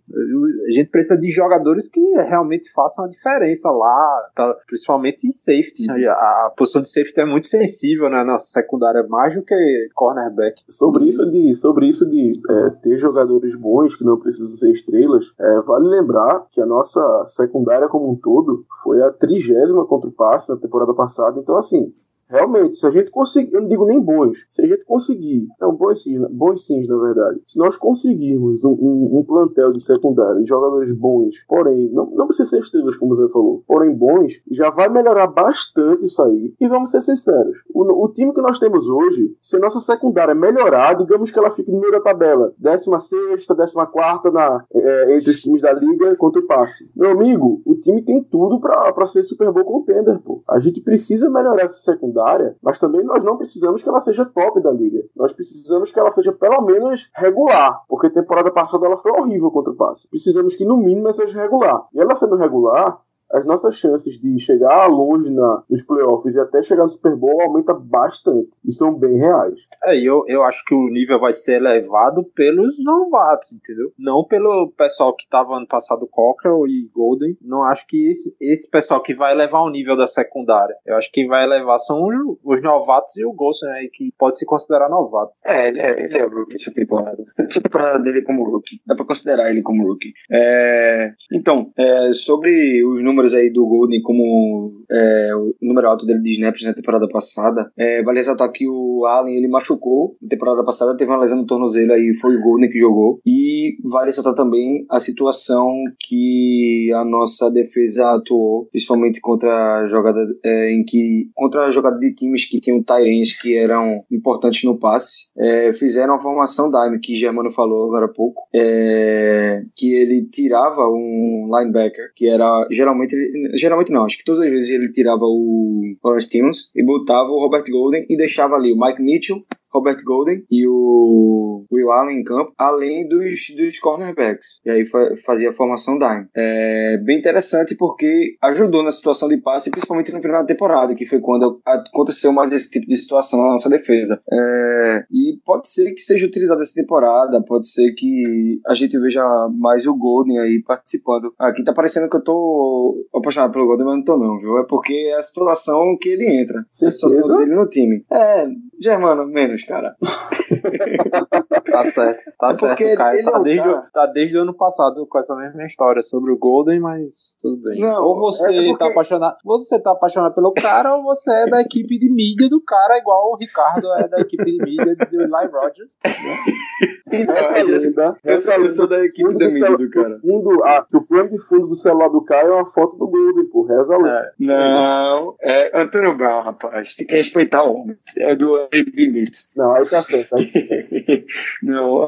Speaker 2: A gente precisa de jogadores que realmente façam a diferença lá, principalmente em safety. A, a posição de safety é muito sensível né, na secundária, mais do que cornerback.
Speaker 3: Sobre isso de, sobre isso de é, ter jogadores bons que não precisam ser estrelas, é, vale lembrar que a nossa secundária como um todo foi a trigésima contra o passe na temporada passada. Então, assim, realmente, se a gente conseguir, eu não digo nem bons, se a gente conseguir, não, bons sim, bons sim, na verdade, se nós conseguirmos um, um- um plantel de secundária de jogadores bons, porém, não, não precisa ser estrelas, como você falou, porém bons, já vai melhorar bastante isso aí. E vamos ser sinceros, o, o time que nós temos hoje, se a nossa secundária melhorar, digamos que ela fique no meio da tabela, 16 décima quarta na, é, entre os times da liga contra o passe. Meu amigo, o time tem tudo pra ser Super Bowl contender, pô. A gente precisa melhorar essa secundária, mas também nós não precisamos que ela seja top da liga. Nós precisamos que ela seja pelo menos regular, porque a temporada passada ela foi horrível contra o passe. Precisamos que no mínimo ela seja regular. E ela sendo regular, as nossas chances de chegar longe na, nos playoffs e até chegar no Super Bowl aumenta bastante. E são bem reais.
Speaker 2: É, e eu, eu acho que o nível vai ser elevado pelos novatos, entendeu? Não pelo pessoal que tava ano passado, Cockrell e Golden. Não acho que esse, esse pessoal que vai elevar o nível da secundária. Eu acho que quem vai elevar são os, os novatos e o Golson aí, que pode se considerar novato.
Speaker 4: É, ele é, ele é o rookie essa temporada. Essa temporada dele como rookie. Dá pra considerar ele como rookie. É, então, é, sobre os números aí do Golden como é, o número alto dele de snaps na temporada passada, é, vale ressaltar que o Allen ele machucou na temporada passada, teve uma lesão no tornozelo aí, foi o Golden que jogou. E vale ressaltar também a situação que a nossa defesa atuou, principalmente contra a jogada é, em que contra a jogada de times que tinham Tyrants que eram importantes no passe, é, fizeram a formação dime que Germano falou agora há pouco, é, que ele tirava um linebacker que era geralmente ele- geralmente não, acho que todas as vezes ele tirava o Lawrence Timmons e botava o Robert Golden e deixava ali o Mike Mitchell Robert Golden e o Will Allen em campo, além dos, dos cornerbacks. E aí fa- fazia a formação dime. É bem interessante porque ajudou na situação de passe, principalmente no final da temporada, que foi quando aconteceu mais esse tipo de situação na nossa defesa. É, e pode ser que seja utilizado essa temporada, pode ser que a gente veja mais o Golden aí participando. Aqui tá parecendo que eu tô apaixonado pelo Golden, mas não tô não, viu? É porque é a situação que ele entra. A situação
Speaker 3: Certeza?
Speaker 4: dele no time. É, Germano, menos, cara.
Speaker 2: Tá certo, tá
Speaker 4: É
Speaker 2: certo. Caio
Speaker 4: ele é
Speaker 2: tá,
Speaker 4: o
Speaker 2: desde,
Speaker 4: cara-
Speaker 2: o- tá desde o ano passado com essa mesma história sobre o Golden, mas tudo bem.
Speaker 4: Não,
Speaker 2: ou você
Speaker 4: é porque-
Speaker 2: tá apaixonado. Você tá apaixonado pelo cara, ou você é da equipe de mídia do cara, igual o Ricardo é da equipe de mídia do Eli Rogers.
Speaker 4: Então,
Speaker 3: Essa lenda, essa
Speaker 4: da equipe da
Speaker 3: do
Speaker 4: mídia do cara.
Speaker 3: o Fundo, que o plano de fundo do celular do Caio é uma foto do Golden, pô. Reza a lenda.
Speaker 4: Não, é Antônio Brown, rapaz. Tem que respeitar o homem. É do limite.
Speaker 3: Não, aí tá certo. Aí,
Speaker 4: Não,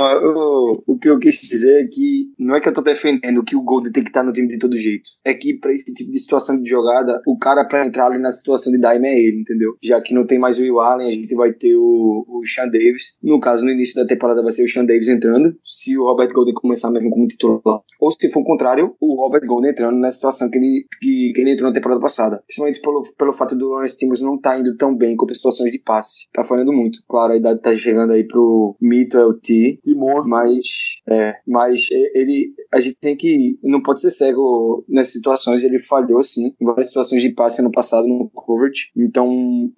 Speaker 4: o, que eu quis dizer é que não é que eu tô defendendo que o Golden tem que estar no time de todo jeito. É que pra esse tipo de situação de jogada, o cara pra entrar ali na situação de dime é ele, entendeu? Já que não tem mais o Will Allen, a gente vai ter o, o Sean Davis. No caso, no início da temporada vai ser o Sean Davis entrando, se o Robert Golden começar mesmo como titular. Ou se for o contrário, o Robert Golden entrando na situação que ele, que, que ele entrou na temporada passada. Principalmente pelo, pelo fato do Lawrence Timmons não tá indo tão bem contra situações de passe. Tá falhando muito. Claro, a idade tá chegando aí pro mito LT,
Speaker 3: que monstro.
Speaker 4: mas é, mas ele a gente tem que não pode ser cego nessas situações ele falhou sim em várias situações de passe ano passado no coverage então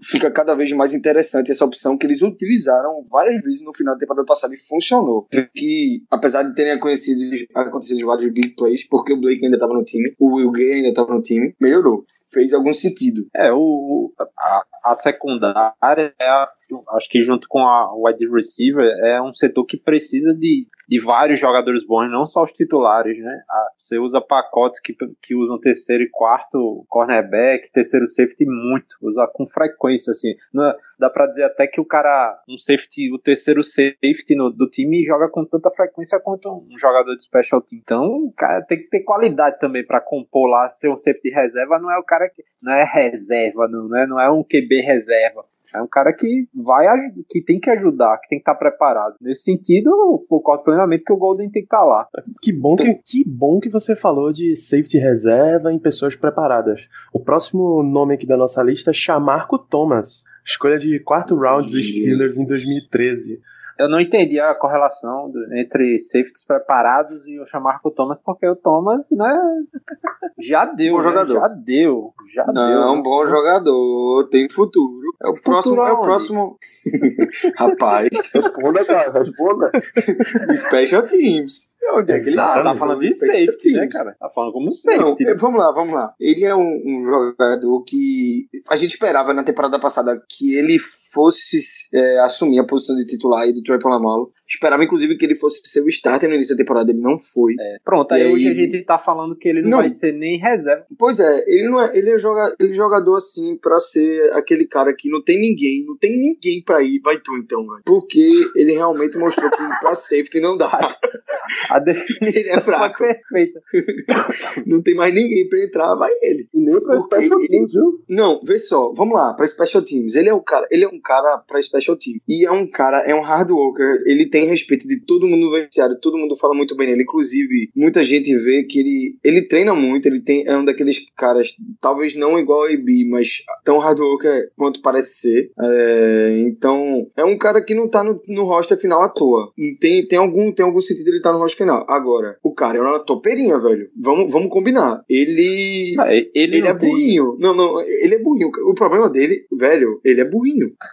Speaker 4: fica cada vez mais interessante essa opção que eles utilizaram várias vezes no final da temporada passada e funcionou que apesar de terem acontecido acontecido vários big plays porque o Blake ainda estava no time o Will Gay ainda estava no time melhorou fez algum sentido
Speaker 2: É, o, o- a, a secundária, é a- acho que junto com a wide receiver, é um setor que precisa de, de vários jogadores bons, não só os titulares, né? Ah, Você usa pacotes que, que usam terceiro e quarto cornerback, terceiro safety muito, usa com frequência, assim. É- dá pra dizer até que o cara, um safety, o terceiro safety no- do time joga com tanta frequência quanto um jogador de special team. Então, o cara tem que ter qualidade também pra compor lá, ser um safety reserva, não é o cara que não é reserva, não, né? Não é um QB reserva. É um cara que vai, que tem que ajudar, que tem que estar preparado. Nesse sentido, eu concordo plenamente que o Golden tem que estar lá.
Speaker 1: Que bom que, que bom que você falou de safety reserva em pessoas preparadas. O próximo nome aqui da nossa lista é Chamarco Thomas, escolha de quarto round dos Steelers em 2013.
Speaker 2: Eu não entendi a correlação do- entre safeties preparados e o Chamarco Thomas, porque o Thomas, né, já deu,
Speaker 4: Bom
Speaker 2: né?
Speaker 4: jogador.
Speaker 2: já deu, já deu.
Speaker 4: não
Speaker 2: né?
Speaker 4: bom jogador tem futuro é o próximo é o próximo rapaz
Speaker 3: Responda, cara, responda.
Speaker 4: Special Teams onde é que ele
Speaker 2: tá
Speaker 1: Exatamente.
Speaker 2: falando de safety, né, cara? Tá falando como
Speaker 4: Não,
Speaker 2: safety.
Speaker 4: é, vamos lá, vamos lá. Ele é um, um jogador que a gente esperava na temporada passada que ele fosse é, assumir a posição de titular aí do Troy Polamalu. Esperava, inclusive, que ele fosse ser o starter no início da temporada. Ele não foi.
Speaker 2: Pronto,
Speaker 4: E
Speaker 2: aí,
Speaker 4: aí-
Speaker 2: hoje a gente tá falando que ele não,
Speaker 4: Não.
Speaker 2: vai ser nem reserva.
Speaker 4: Pois é, ele não é, ele é, joga, ele é jogador assim pra ser aquele cara que não tem ninguém, não tem ninguém pra ir, vai tu então, velho. Porque ele realmente mostrou que pra safety não dá.
Speaker 2: A definição
Speaker 4: Ele é fraco.
Speaker 2: perfeita.
Speaker 4: Não tem mais ninguém pra entrar, vai ele.
Speaker 3: E nem pra
Speaker 4: Porque
Speaker 3: Special
Speaker 4: ele-
Speaker 3: Teams, viu?
Speaker 4: Não, vê só, vamos lá, pra Special Teams. Ele é um cara, ele é um cara pra Special Team. E é um cara, é um hard worker, ele tem respeito de todo mundo no vestiário, todo mundo fala muito bem dele. Inclusive, muita gente vê que ele, ele treina muito, ele tem, é um daqueles caras, talvez não igual a AB, mas tão hard worker quanto parece ser. É, então, é um cara que não tá no, no roster final à toa. Tem, tem, algum, tem algum sentido ele estar no roster final. Agora, o cara é uma topeirinha, velho. Vamos, vamos combinar. Ele.
Speaker 2: Ah, Ele,
Speaker 4: Ele é
Speaker 2: tem-
Speaker 4: burrinho. Não, não, ele é burrinho. O problema dele, velho, ele é burrinho.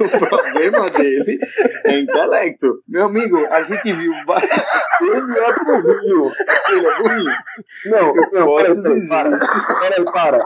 Speaker 4: o problema dele é intelecto. Meu amigo, a gente viu.
Speaker 3: Ele é burrinho.
Speaker 4: Ele é burrinho.
Speaker 3: Não, não,
Speaker 4: posso
Speaker 3: peraí,
Speaker 4: dizer.
Speaker 3: peraí, para.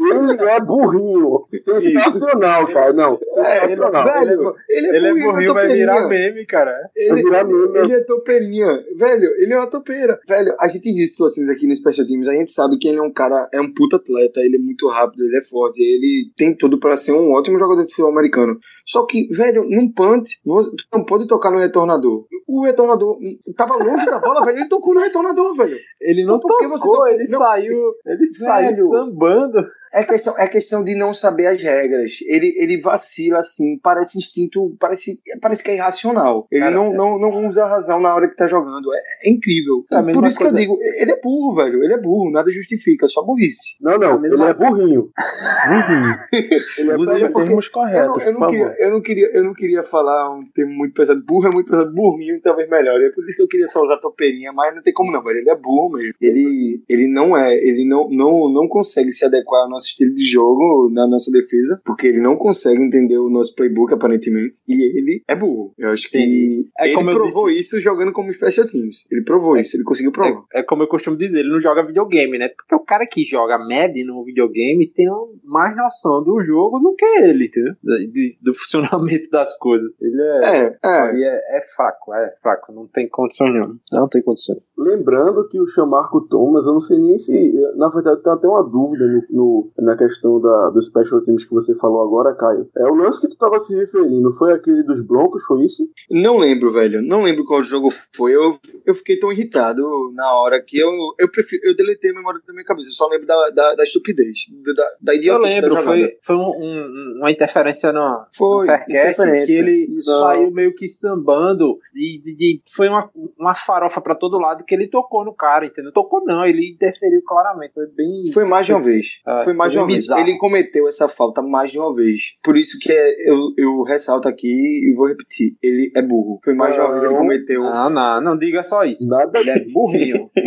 Speaker 3: Ele é burrinho. Sensacional, cara. Não, sensacional.
Speaker 4: Velho, ele é
Speaker 2: Ele é
Speaker 4: burrinho,
Speaker 2: burrinho,
Speaker 4: uma
Speaker 2: vai virar meme, cara.
Speaker 4: Ele,
Speaker 3: Vai virar meme.
Speaker 4: ele é topeirinha. Velho, ele é uma topeira. Velho, a gente viu situações aqui no Special Teams, a gente sabe que ele é um cara, é um puta atleta, ele é muito rápido, ele é forte, ele tem tudo pra ser um ótimo jogador de futebol americano. Só que, velho, num punt, você tu não pode tocar no retornador. O retornador hum, tava longe da bola, velho, ele tocou no retornador, velho.
Speaker 2: Ele não
Speaker 4: Então que
Speaker 2: tocou,
Speaker 4: você tocou?
Speaker 2: ele
Speaker 4: Não.
Speaker 2: saiu, ele saiu
Speaker 4: Velho.
Speaker 2: sambando.
Speaker 4: É questão, é questão de não saber as regras. Ele, ele vacila assim, parece instinto, parece, parece que é irracional. Ele
Speaker 2: Cara,
Speaker 4: não,
Speaker 2: é.
Speaker 4: não, não usa a razão na hora que tá jogando. É, é incrível.
Speaker 2: É
Speaker 4: Por isso que
Speaker 2: coisa.
Speaker 4: eu digo, ele é burro, velho. Ele é burro, nada justifica, só burrice.
Speaker 3: Não, não,
Speaker 2: mesma-
Speaker 3: ele é burrinho. Ele é
Speaker 1: Use termos
Speaker 4: Eu não,
Speaker 1: corretos,
Speaker 4: eu,
Speaker 1: por
Speaker 4: não queria, eu, não queria, eu não queria falar um termo muito pesado. Burro é muito pesado. Burrinho talvez melhor. É por isso que eu queria só usar topeirinha, mas não tem como não, velho. Ele é burro mesmo. Ele, ele não é, ele não, não, não consegue se adequar ao nosso estilo de jogo na nossa defesa, porque ele não consegue entender o nosso playbook, aparentemente. E ele é burro. Eu acho que
Speaker 2: Sim. É
Speaker 4: ele
Speaker 2: eu
Speaker 4: provou isso jogando como special teams. Ele provou isso, ele conseguiu provar.
Speaker 2: É, é como eu costumo dizer, ele não joga videogame, né? Porque o cara que joga Madden no videogame tem mais noção do jogo do que ele, entendeu? De- do funcionamento das coisas. Ele é,
Speaker 4: É, é.
Speaker 2: ele é, é fraco, é fraco, não tem condições não. Não tem condições.
Speaker 3: Lembrando que o Chamarco Thomas, eu não sei nem se. Na verdade, tem até uma dúvida no, no- na questão da, do Special Teams que você falou agora, Caio. É o lance que tu tava se referindo, foi aquele dos Broncos, foi isso?
Speaker 4: Não lembro, velho. Não lembro qual jogo foi. Eu, eu fiquei tão irritado na hora que eu, eu prefiro. Eu deletei a memória da minha cabeça. Eu só lembro da, da, da estupidez, da, da
Speaker 2: Eu
Speaker 4: idiotice
Speaker 2: lembro,
Speaker 4: da jogada.
Speaker 2: foi, foi um- um- uma interferência no,
Speaker 4: Foi,
Speaker 2: no Faircast
Speaker 4: interferência.
Speaker 2: que ele
Speaker 4: Isso.
Speaker 2: saiu meio que sambando e, e- foi uma, uma farofa pra todo lado que ele tocou no cara, entendeu? Tocou não, ele interferiu claramente, foi bem...
Speaker 4: Foi mais de uma vez.
Speaker 2: É,
Speaker 4: foi mais de
Speaker 2: foi
Speaker 4: uma vez.
Speaker 2: bizarro.
Speaker 4: Ele cometeu essa falta mais de uma vez. Por isso que é- eu, eu ressalto aqui e vou repetir. Ele é burro. Foi mais de uma vez que ele
Speaker 3: Não.
Speaker 4: cometeu.
Speaker 2: Não, não, não diga só isso.
Speaker 3: Nada
Speaker 2: Ele é burrinho.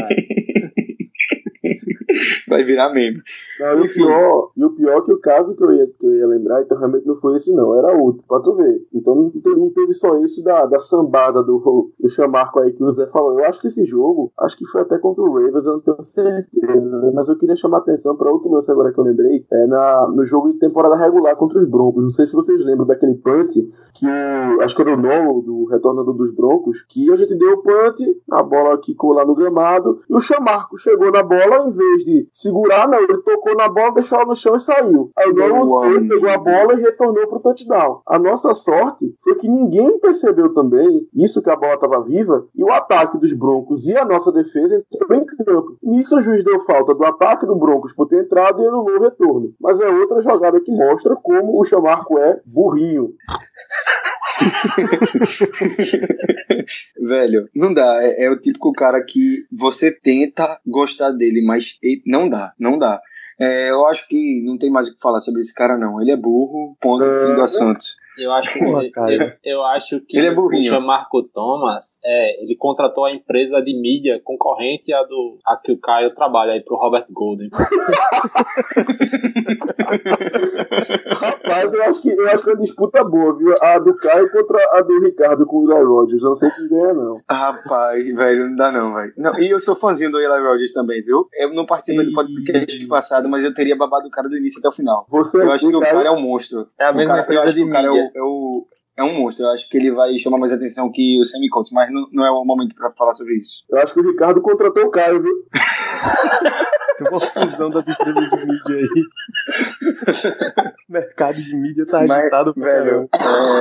Speaker 4: Vai virar meme.
Speaker 3: Não, e, o pior, e o pior é que o caso que eu, ia, que eu ia lembrar, então realmente não foi esse não, era outro, pra tu ver. Então não teve, não teve só isso da, da sambada do, do chamarco aí que o Zé falou. Eu acho que esse jogo, acho que foi até contra o Ravens, eu não tenho certeza, né? mas eu queria chamar a atenção pra outro lance agora que eu lembrei, é na, no jogo de temporada regular contra os Broncos. Não sei se vocês lembram daquele punt que o, acho que era o Noel, do retornador dos Broncos, que a gente deu o punt, a bola quicou lá no gramado, e o chamarco chegou na bola, em vez de segurar, não, ele tocou na bola, deixou ela no chão e saiu. Aí o foi,
Speaker 4: amigo.
Speaker 3: pegou a bola e retornou pro touchdown. A nossa sorte foi que ninguém percebeu também isso que a bola estava viva e o ataque dos Broncos e a nossa defesa entrou em campo. Nisso o juiz deu falta do ataque do Broncos por ter entrado e anulou o retorno. Mas é outra jogada que mostra como o chamarco é burrinho.
Speaker 4: Velho, não dá. É, é o típico cara que você tenta gostar dele, mas não dá, não dá. É, eu acho que não tem mais o que falar sobre esse cara, não. Ele é burro, ponto,
Speaker 3: É.
Speaker 4: fim do assunto.
Speaker 2: Eu acho que,
Speaker 1: Porra,
Speaker 2: eu, eu acho que
Speaker 4: Ele é burrinho.
Speaker 2: o Marco Thomas, é, ele contratou a empresa de mídia concorrente à do a que o Caio trabalha aí pro Robert Golden.
Speaker 3: Rapaz, eu acho que eu acho que é uma disputa boa, viu? A do Caio contra a do Ricardo com o Eli Rogers. Eu não sei quem ganha, não.
Speaker 4: Rapaz, velho, não dá não, velho. Não, e eu sou fãzinho do Eli Rogers também, viu? Eu não participei do podcast passado, mas eu teria babado o cara do início até o final.
Speaker 3: Você
Speaker 4: Eu acho que o
Speaker 3: Caio,
Speaker 4: cara é um monstro.
Speaker 2: É a
Speaker 4: O
Speaker 2: mesma
Speaker 4: acho
Speaker 2: de
Speaker 4: que o cara é,
Speaker 2: mídia.
Speaker 4: o, é, o- é um monstro. Eu acho que ele vai chamar mais atenção que o Sammy Coates, mas não, não é o momento pra falar sobre isso.
Speaker 3: eu acho que o Ricardo contratou o Caio, viu?
Speaker 1: Tem uma fusão das empresas de mídia aí. o mercado de mídia tá
Speaker 4: Mas,
Speaker 1: agitado pra
Speaker 4: velho,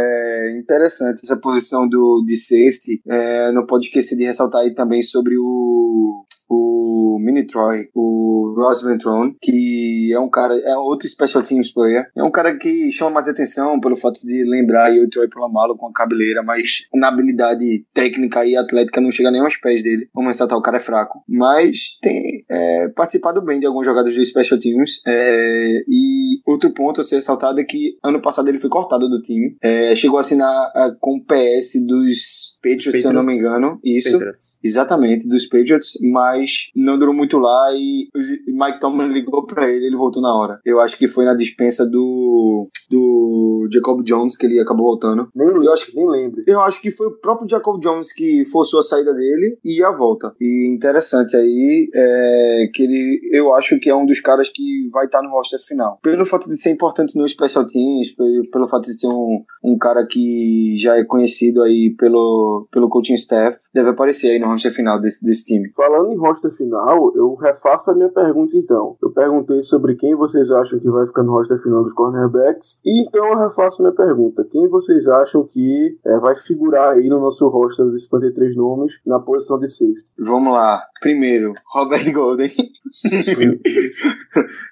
Speaker 4: é interessante essa posição do, de safety. É, não pode esquecer de ressaltar aí também sobre o, o Mini Troy, o Ross Ventron, que é um cara, é outro special teams player. É um cara que chama mais atenção pelo fato de lembrar aí o Troy Polamalu com a cabeleira, mas na habilidade técnica e atlética não chega nem aos pés dele. Vamos ressaltar, o cara é fraco. Mas tem é, participado bem de alguns jogadores do special teams. É, e outro ponto a ser ressaltado é que ano passado ele foi cortado do time. É, chegou a assinar ah, com o PS dos Patriots, se eu não me
Speaker 1: Patriots.
Speaker 4: engano. Isso.
Speaker 1: Patriots.
Speaker 4: Exatamente, dos Patriots, mas não durou muito lá e Mike Tomlin ligou pra ele, ele voltou na hora. Eu acho que foi na dispensa do do Jacob Jones que ele acabou voltando.
Speaker 3: Nem
Speaker 4: Eu acho
Speaker 3: nem lembro.
Speaker 4: Eu acho que foi o próprio Jacob Jones que forçou a saída dele e a volta. E interessante aí é que ele, eu acho que é um dos caras que vai estar no roster final. Pelo fato de ser importante no Special Teams, pelo, pelo fato de ser um, um cara que já é conhecido aí pelo, pelo coaching staff, deve aparecer aí no roster final desse, desse time.
Speaker 3: Falando em roster final, eu refaço a minha pergunta então. Eu perguntei sobre quem vocês acham que vai ficar no roster final dos cornerbacks. E então eu refaço minha pergunta. Quem vocês acham que é, vai figurar aí no nosso roster dos 53 nomes na posição de safety?
Speaker 4: Vamos lá. Primeiro, Robert Golden.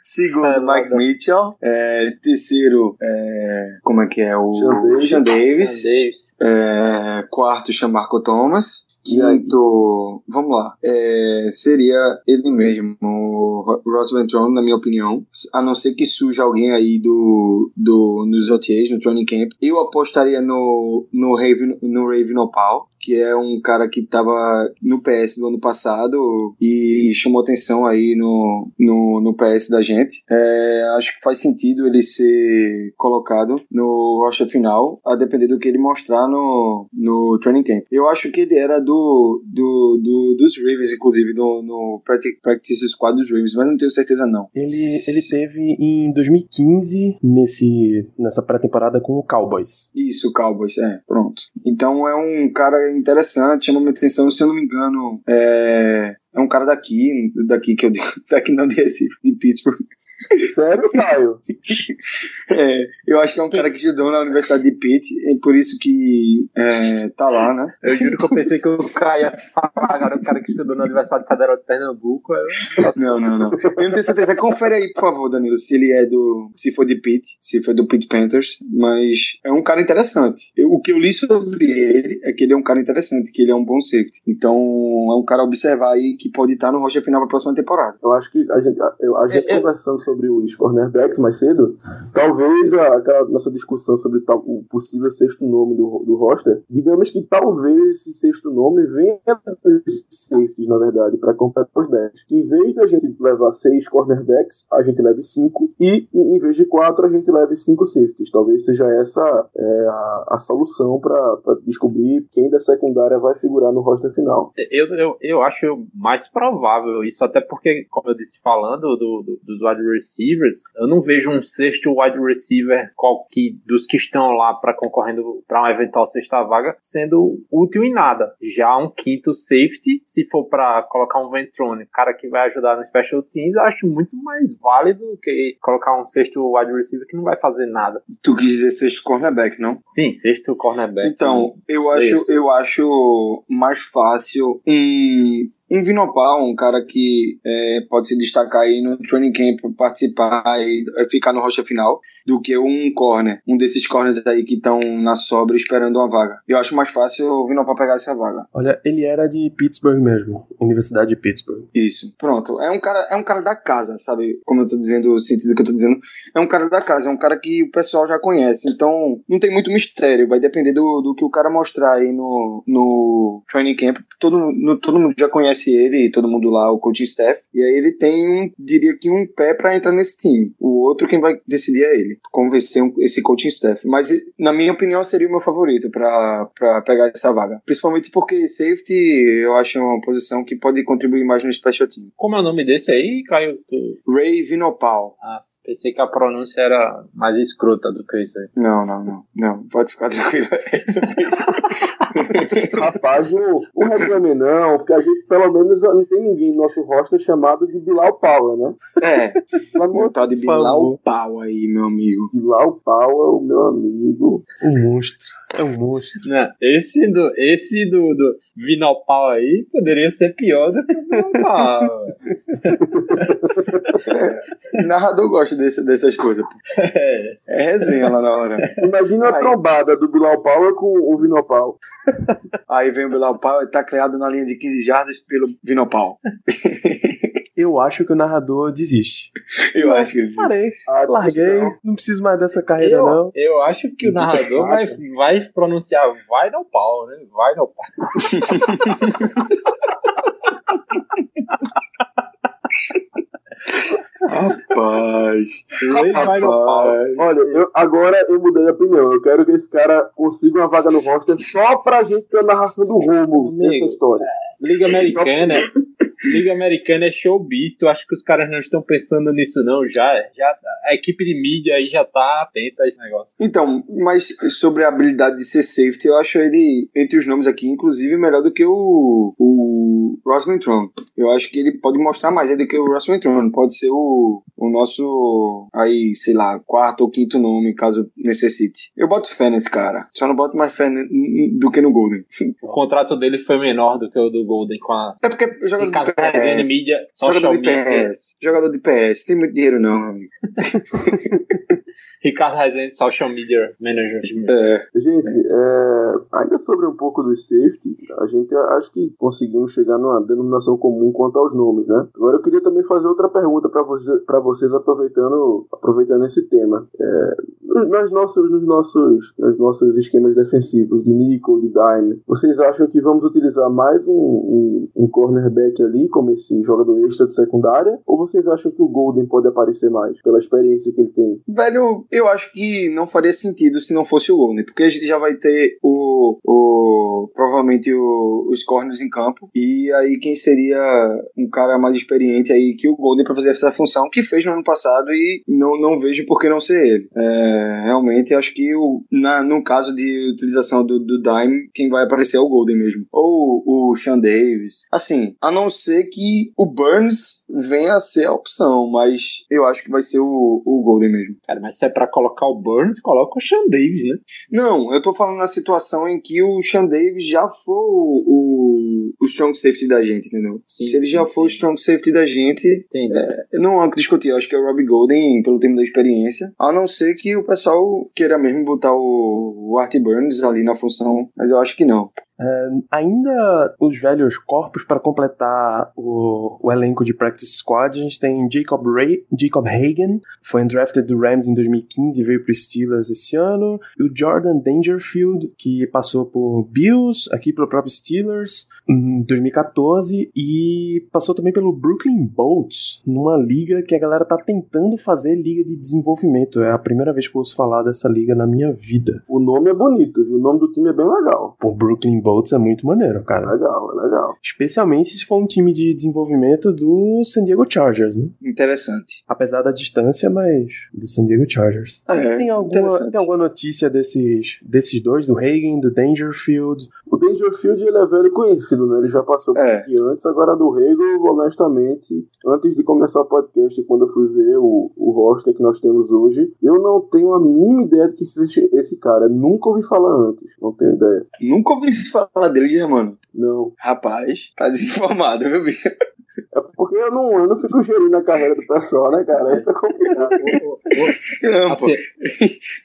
Speaker 4: Segundo,
Speaker 2: É,
Speaker 4: Mike. Mitchell. É, terceiro, é, como é que é? O
Speaker 3: Sean Davis.
Speaker 4: Sean Davis.
Speaker 2: Davis.
Speaker 4: É, quarto, Chamarco Thomas.
Speaker 3: E aí?
Speaker 4: Quinto, vamos lá, é, seria ele mesmo, Ross Ventron, na minha opinião. A não ser que surja alguém aí do, do nos OTAs, no training camp. Eu apostaria no, no Raven, no Raven Opal, que é um cara que tava no PS do ano passado e chamou atenção aí no, no, no PS da gente. É, acho que faz sentido ele ser colocado no roster final, a depender do que ele mostrar no, no training camp. Eu acho que ele era do, do, do dos Ravens, inclusive, do, no practice, squad dos Ravens, mas não tenho certeza não.
Speaker 1: Ele, ele teve em 2015 nesse, nessa pré-temporada com o Cowboys.
Speaker 4: Isso, Cowboys, é, pronto. Então é um cara interessante, chama minha atenção, se eu não me engano, é, é um cara daqui, daqui que eu digo, daqui não de Recife, de Pittsburgh.
Speaker 3: Sério, Caio?
Speaker 4: É, eu acho que é um cara que estudou na Universidade de Pitt, é por isso que é, tá lá, né?
Speaker 2: Eu juro que eu pensei que o Caio ia falar agora, o cara que estudou na Universidade Federal de Pernambuco. Eu...
Speaker 4: Não, não, não. Eu não tenho certeza. Confere aí, por favor, Danilo, se ele é do. Se for de Pitt, se foi do Pitt Panthers. Mas é um cara interessante. Eu- o que eu li sobre ele é que ele é um cara interessante, que ele é um bom safety. Então é um cara a observar aí que pode estar no roster final para a próxima temporada.
Speaker 3: Eu acho que a gente, a, eu- a gente
Speaker 2: É, é-
Speaker 3: conversando sobre os cornerbacks mais cedo, talvez a- aquela nossa discussão sobre tal, o possível sexto nome do, do roster, digamos que talvez esse sexto nome venha dos safeties, na verdade, para completar os 10. Em vez da gente levar seis cornerbacks, a gente leve cinco, e em vez de quatro, a gente leve cinco safeties. Talvez seja essa é, a, a solução para descobrir quem da secundária vai figurar no roster final.
Speaker 2: Eu, eu, eu acho mais provável isso, até porque, como eu disse, falando do, do- dos wide receivers, eu não vejo um sexto wide receiver qual que, dos que estão lá para concorrendo para uma eventual sexta vaga sendo útil em nada. Já um quinto safety, se for para colocar um Ventrone, cara que vai ajudar no special teams, eu acho muito mais válido que colocar um sexto wide receiver que não vai fazer nada.
Speaker 4: Tu quis dizer sexto cornerback, não?
Speaker 2: Sim, sexto cornerback.
Speaker 4: Então, eu acho,
Speaker 2: Isso.
Speaker 4: eu acho mais fácil um, um Vinopal, um cara que é, pode se destacar aí no training camp, participar e é, ficar no rocha final, do que um corner, um desses corners aí que estão na sobra esperando uma vaga. Eu acho mais fácil o Vinopal pegar essa vaga.
Speaker 1: Olha, ele era de Pittsburgh mesmo, Universidade de Pittsburgh.
Speaker 4: Isso. Pronto. É um cara, é um cara da casa, sabe? Como eu tô dizendo, o sentido que eu tô dizendo. É um cara da casa, é um cara que o pessoal já conhece. Então, não tem muito mistério. Vai depender do, do que o cara mostrar aí no, no training camp. Todo, no, todo mundo já conhece ele, todo mundo lá, o coaching staff. E aí ele tem, um, diria que um pé pra entrar nesse time. O outro, quem vai decidir é ele. Convencer um- esse coaching staff. Mas, na minha opinião, seria o meu favorito pra pegar essa vaga. Principalmente porque safety eu acho uma posição que pode contribuir mais no special team.
Speaker 2: Como é o nome desse aí, Caio? Tu...
Speaker 4: Ray Vinopal.
Speaker 2: Ah, pensei que a pronúncia era mais escrota do que isso aí.
Speaker 4: Não, não, não. Não, pode ficar tranquilo.
Speaker 3: Rapaz, não, não reclame não, porque a gente pelo menos não tem ninguém no nosso roster chamado de Bilal Power, né?
Speaker 4: é, o tal de Bilal
Speaker 1: favor.
Speaker 4: Pau aí, meu amigo.
Speaker 3: Bilal Power, o meu amigo.
Speaker 1: Um monstro. É um monstro.
Speaker 2: Não, esse do, esse do, do Vinopal aí poderia ser pior do que o Vinopal.
Speaker 4: O narrador gosta desse, dessas coisas.
Speaker 2: é.
Speaker 4: É resenha lá na hora.
Speaker 3: Imagina a trombada do Power com o Vinopal.
Speaker 4: Aí vem o Pau e tá criado na linha de 15 jardas pelo Vinopal.
Speaker 1: Eu acho que o narrador desiste.
Speaker 4: Eu acho que ele
Speaker 1: Parei,
Speaker 3: Ah,
Speaker 1: larguei,
Speaker 3: não.
Speaker 1: não preciso mais dessa carreira
Speaker 2: Eu,
Speaker 1: não.
Speaker 2: eu acho que o narrador vai, vai pronunciar vai no pau, né? Vai no pau.
Speaker 4: Rapaz.
Speaker 2: Ray vai no pau.
Speaker 4: Rapaz.
Speaker 3: Olha, eu, agora eu mudei de opinião. Eu quero que esse cara consiga uma vaga no roster só pra gente ter a narração do
Speaker 2: Amigo.
Speaker 3: nessa história.
Speaker 2: Liga Americana. Liga Americana é showbiz. Tu acha que os caras não estão pensando nisso, não? Já, já a equipe de mídia aí já tá atenta a esse negócio.
Speaker 4: Então, mas sobre a habilidade de ser safety, eu acho ele, entre os nomes aqui, inclusive, melhor do que o, o Ross Ventrone. Eu acho que ele pode mostrar mais do que o Ross Ventrone. Pode ser o, o nosso, aí, sei lá, quarto ou quinto nome, caso necessite. Eu boto fé nesse cara. Só não boto mais fé do que no Golden.
Speaker 2: O contrato dele foi menor do que o do Golden com a
Speaker 4: É porque jogador PS.
Speaker 2: mídia, social
Speaker 4: Jogador de. PS. Jogador de PS. Tem muito dinheiro não, amigo.
Speaker 2: Ricardo Rezende, Social Media Manager.
Speaker 4: É,
Speaker 3: Gente, é, ainda sobre um pouco do safety, a gente acho que conseguimos chegar numa denominação comum quanto aos nomes, né? Agora eu queria também fazer outra pergunta para vocês, pra vocês aproveitando, aproveitando esse tema. É, nos, nossos, nos, nossos, nos nossos esquemas defensivos de nickel, de dime, vocês acham que vamos utilizar mais um, um, um cornerback ali, como esse jogador extra de secundária? Ou vocês acham que o Golden pode aparecer mais, pela experiência que ele tem?
Speaker 4: velho, eu acho que não faria sentido se não fosse o Golden, porque a gente já vai ter o, o provavelmente o, os corners em campo, e aí quem seria um cara mais experiente aí que o Golden para fazer essa função que fez no ano passado e não, não vejo por que não ser ele. É, realmente acho que o, na, no caso de utilização do, do Dime, quem vai aparecer é o Golden mesmo. Ou o Sean Davis. Assim, a não ser que o Burns venha a ser a opção, mas eu acho que vai ser o, o Golden mesmo.
Speaker 2: Cara, mas se é pra colocar o Burns, coloca o Sean Davis, né?
Speaker 4: Não, eu tô falando na situação em que o Sean Davis já foi o, o, o strong safety da gente, entendeu?
Speaker 2: Sim,
Speaker 4: Se ele já
Speaker 2: sim,
Speaker 4: for o
Speaker 2: sim.
Speaker 4: strong safety da gente, eu não há o que discutir. Eu acho que é o Robbie Golden pelo tempo da experiência. A não ser que o pessoal queira mesmo botar o, o Art Burns ali na função, mas eu acho que não.
Speaker 1: Ainda os velhos corpos para completar o, o elenco de Practice Squad, a gente tem Jacob, Ray, Jacob Hagan, foi undrafted do Rams em 2015 e veio para Steelers esse ano, e o Jordan Dangerfield, que passou por Bills, aqui pelo próprio Steelers em 2014 e passou também pelo Brooklyn Bolts, numa liga que a galera tá tentando fazer liga de desenvolvimento. É a primeira vez que eu ouço falar dessa liga na minha vida.
Speaker 3: O nome é bonito, viu? O nome do time é bem legal.
Speaker 1: O Brooklyn Bolts é muito maneiro, cara.
Speaker 3: Legal, é legal.
Speaker 1: Especialmente se for um time de desenvolvimento do San Diego Chargers, né?
Speaker 4: Interessante.
Speaker 1: Apesar da distância, mas do San Diego Chargers.
Speaker 4: É,
Speaker 1: tem, alguma, tem alguma notícia desses, desses dois, do Hagen, do Dangerfield?
Speaker 3: Dangerfield ele é velho conhecido, né? Ele já passou por
Speaker 4: É.
Speaker 3: aqui antes. Agora do Rego, honestamente, antes de começar o podcast, quando eu fui ver o, o roster que nós temos hoje, eu não tenho a mínima ideia de que existe esse cara. Nunca ouvi falar antes. Não tenho ideia.
Speaker 4: Nunca ouvi falar dele, Germano.
Speaker 3: Não.
Speaker 4: Rapaz, tá desinformado, viu, bicho?
Speaker 3: É porque eu não, eu não fico gerindo a carreira do pessoal, né, cara? Isso é complicado.
Speaker 4: Não,
Speaker 2: Assim,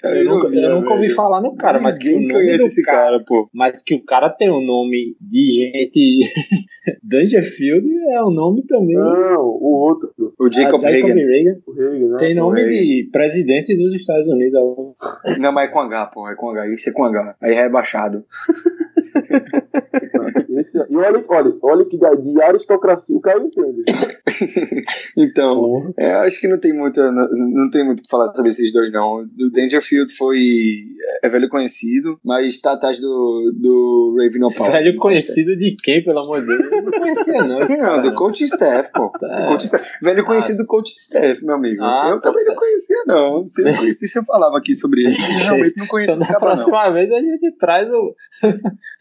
Speaker 2: eu nunca, eu nunca ouvi falar no cara, mas que o
Speaker 4: Ninguém
Speaker 2: nome
Speaker 4: conhece esse
Speaker 2: cara,
Speaker 4: cara, pô.
Speaker 2: mas que o cara tem um nome de gente Dangerfield é um nome também.
Speaker 3: Não, o outro,
Speaker 4: O Jacob
Speaker 2: Ah,
Speaker 4: Hagan.
Speaker 2: Reagan
Speaker 3: o Reagan, né?
Speaker 2: tem nome
Speaker 4: Reagan.
Speaker 2: de presidente dos Estados Unidos.
Speaker 4: Não, mas é com H, pô. É com H. Isso é com H. Aí é rebaixado.
Speaker 3: Esse, e olha, olha, olha que de, de aristocracia o cara entende.
Speaker 4: Então,
Speaker 1: Porra.
Speaker 4: é, acho que não tem muita, não, não tem muito o que falar sobre esses dois, não. O Dangerfield foi. É velho conhecido, mas tá atrás do, do Raven Opal.
Speaker 2: Velho conhecido de quem, pelo amor de Deus? Eu não conhecia, não. esse
Speaker 4: Não,
Speaker 2: cara,
Speaker 4: do
Speaker 2: não.
Speaker 4: coach staff, pô.
Speaker 2: Tá.
Speaker 4: Coach staff. Velho conhecido do coach staff, meu amigo.
Speaker 2: Ah,
Speaker 4: eu também não conhecia, não. Se eu conhecesse, eu falava aqui sobre ele. Eu realmente não conheço
Speaker 2: Então,
Speaker 4: esse cara, não.
Speaker 2: próxima vez a gente traz o-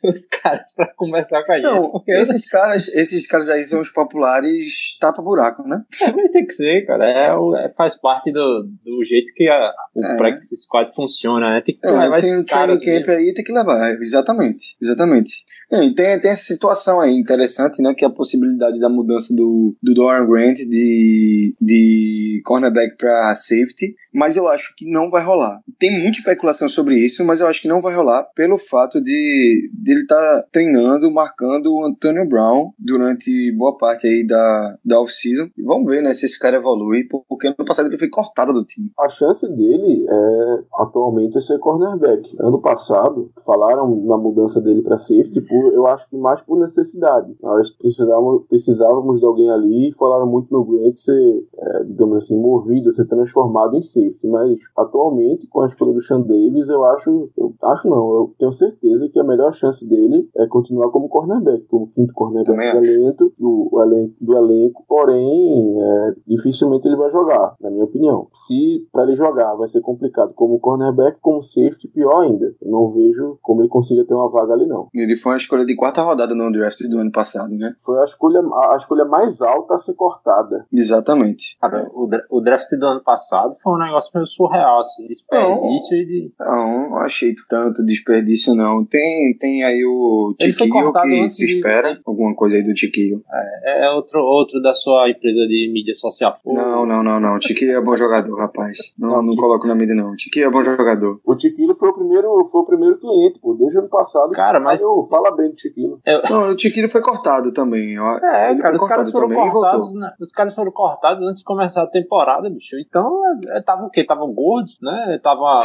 Speaker 2: os caras pra conversar
Speaker 4: Não, esses caras, esses caras aí são os populares tapa-buraco, né?
Speaker 2: É, mas tem que ser, cara. É, é- faz parte do, do jeito que a, o
Speaker 4: É.
Speaker 2: Practice Squad funciona, né? Tem que
Speaker 4: É,
Speaker 2: levar
Speaker 4: tem
Speaker 2: esses
Speaker 4: training
Speaker 2: caras.
Speaker 4: camp aí, tem que levar, é, exatamente, exatamente. E tem, tem essa situação aí interessante, né, que é a possibilidade da mudança do, do Dorian Grant de, de cornerback para safety, mas eu acho que não vai rolar. Tem muita especulação sobre isso, mas eu acho que não vai rolar pelo fato de, de ele estar treinando, marcando o Antonio Brown durante boa parte aí da, da off-season. Vamos ver, né, se esse cara evolui, porque ano passado ele foi cortado do time.
Speaker 3: A chance dele é atualmente é ser cornerback. Ano passado, falaram na mudança dele para safety, por, eu acho que mais por necessidade. Nós precisávamos, precisávamos de alguém ali e falaram muito no Grant ser, é, digamos assim, movido, ser transformado em safety. Mas atualmente, com a escolha do Sean Davis, eu acho, eu acho não, eu tenho certeza que a melhor chance dele é continuar como cornerback, como quinto cornerback do elenco, do, elenco, do elenco, porém, é, dificilmente ele vai jogar, na minha opinião. Se para ele jogar vai ser complicado como cornerback, como safety, pior ainda. Eu não vejo como ele consiga ter uma vaga ali, não.
Speaker 4: Ele foi uma escolha de quarta rodada no draft do ano passado, né?
Speaker 3: Foi a escolha, a, escolha mais alta a ser cortada.
Speaker 4: Exatamente.
Speaker 2: Cara, o, dra- o draft do ano passado foi um negócio meio surreal, assim, desperdício e de.
Speaker 4: Não, achei tanto desperdício, não. Tem, tem aí o Tiquinho que se
Speaker 2: de-
Speaker 4: espera. Alguma coisa aí do Tiquinho.
Speaker 2: É, é outro, outro da sua empresa de mídia social.
Speaker 4: Não, não, não, não. Tiquinho é bom jogador, rapaz. Não,
Speaker 3: Não,
Speaker 4: não
Speaker 3: Tiquinho-
Speaker 4: coloco na mídia, não. Tiquinho é bom jogador.
Speaker 3: O Tiquilo foi o primeiro, foi o primeiro cliente, pô, desde o ano passado.
Speaker 2: Cara, mas-
Speaker 3: Eu, fala bem do Tiquilo.
Speaker 4: Não, o Tiquinho foi cortado também. ó.
Speaker 2: É,
Speaker 4: Ele
Speaker 2: cara, os caras foram
Speaker 4: também
Speaker 2: cortados, né? Os caras foram cortados antes de começar a temporada, bicho. Então, é, é, tava o quê? Tava gordo, né? Tava.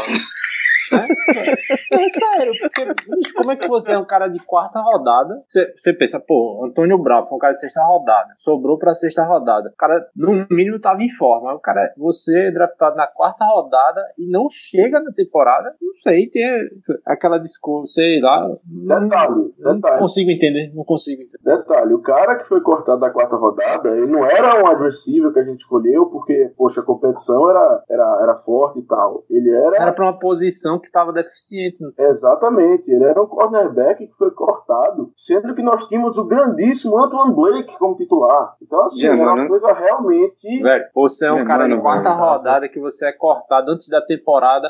Speaker 2: Né? É sério, porque, bicho, como é que você é um cara de quarta rodada? Você, você pensa, pô, Antônio Bravo foi um cara de sexta rodada, sobrou pra sexta rodada. O cara, no mínimo, tava em forma. O cara, você é draftado na quarta rodada e não chega na temporada, não sei, tem aquela desculpa, sei lá. Não,
Speaker 3: Detalhe,
Speaker 2: não
Speaker 3: detalhe.
Speaker 2: consigo entender, não consigo entender.
Speaker 3: Detalhe, o cara que foi cortado da quarta rodada, ele não era um adversário que a gente escolheu porque, poxa, a competição era, era, era forte e tal. Ele era,
Speaker 2: Era pra uma posição que tava deficiente. né?
Speaker 3: exatamente, ele era um cornerback que foi cortado, sendo que nós tínhamos o grandíssimo Antoine Blake como titular. Então, assim, era uma coisa realmente.
Speaker 2: Velho, você é um
Speaker 4: Meu
Speaker 2: cara
Speaker 4: mano,
Speaker 2: de quarta rodada que você é cortado antes da temporada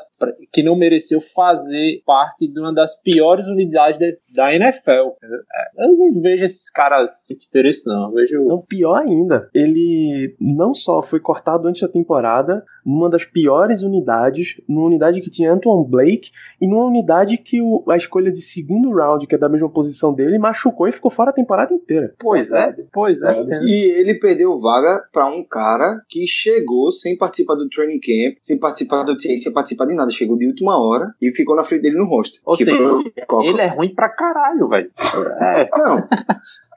Speaker 2: que não mereceu fazer parte de uma das piores unidades de- da NFL. É, Eu não vejo esses caras de interesse, não. Eu vejo.
Speaker 1: Não, pior ainda, ele não só foi cortado antes da temporada, numa das piores unidades, numa unidade que tinha Antoine Blake, e numa unidade que o- a escolha de segundo round, que é da mesma posição dele, machucou e ficou fora a temporada inteira.
Speaker 2: Pois é, pois é.
Speaker 3: Verdade.
Speaker 4: E ele perdeu vaga pra um cara que chegou sem participar do training camp, sem participar do sem participar de nada. Chegou de última hora e ficou na frente dele no roster.
Speaker 2: Ou
Speaker 4: Que
Speaker 2: seja,
Speaker 4: foi.
Speaker 2: Ele é ruim pra caralho, velho. É.
Speaker 4: Não.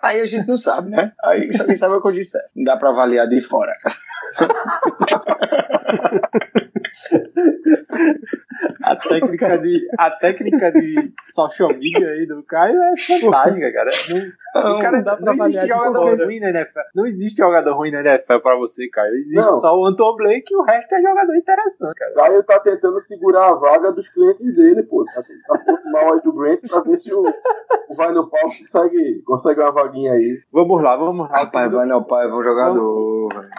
Speaker 4: Aí a gente não sabe, né? Aí só quem sabe é o que eu disse. Não dá pra avaliar de fora.
Speaker 2: A técnica de, a técnica de social media aí do Caio é fantástica, cara. Não, o cara
Speaker 1: não dá pra
Speaker 2: não existe jogador
Speaker 1: fora.
Speaker 2: ruim na NFL. Não existe jogador ruim na NFL pra você, Caio. Existe
Speaker 3: Não.
Speaker 2: só o Anton Blake e o resto é jogador interessante, cara.
Speaker 3: Caio tá tentando segurar a vaga dos clientes dele, pô. Tá, tá mal aí do Grant pra ver se o, o vai no palco consegue, consegue uma vaguinha aí.
Speaker 2: Vamos lá, vamos lá.
Speaker 4: Rapaz, vai no pai, é bom jogador. velho.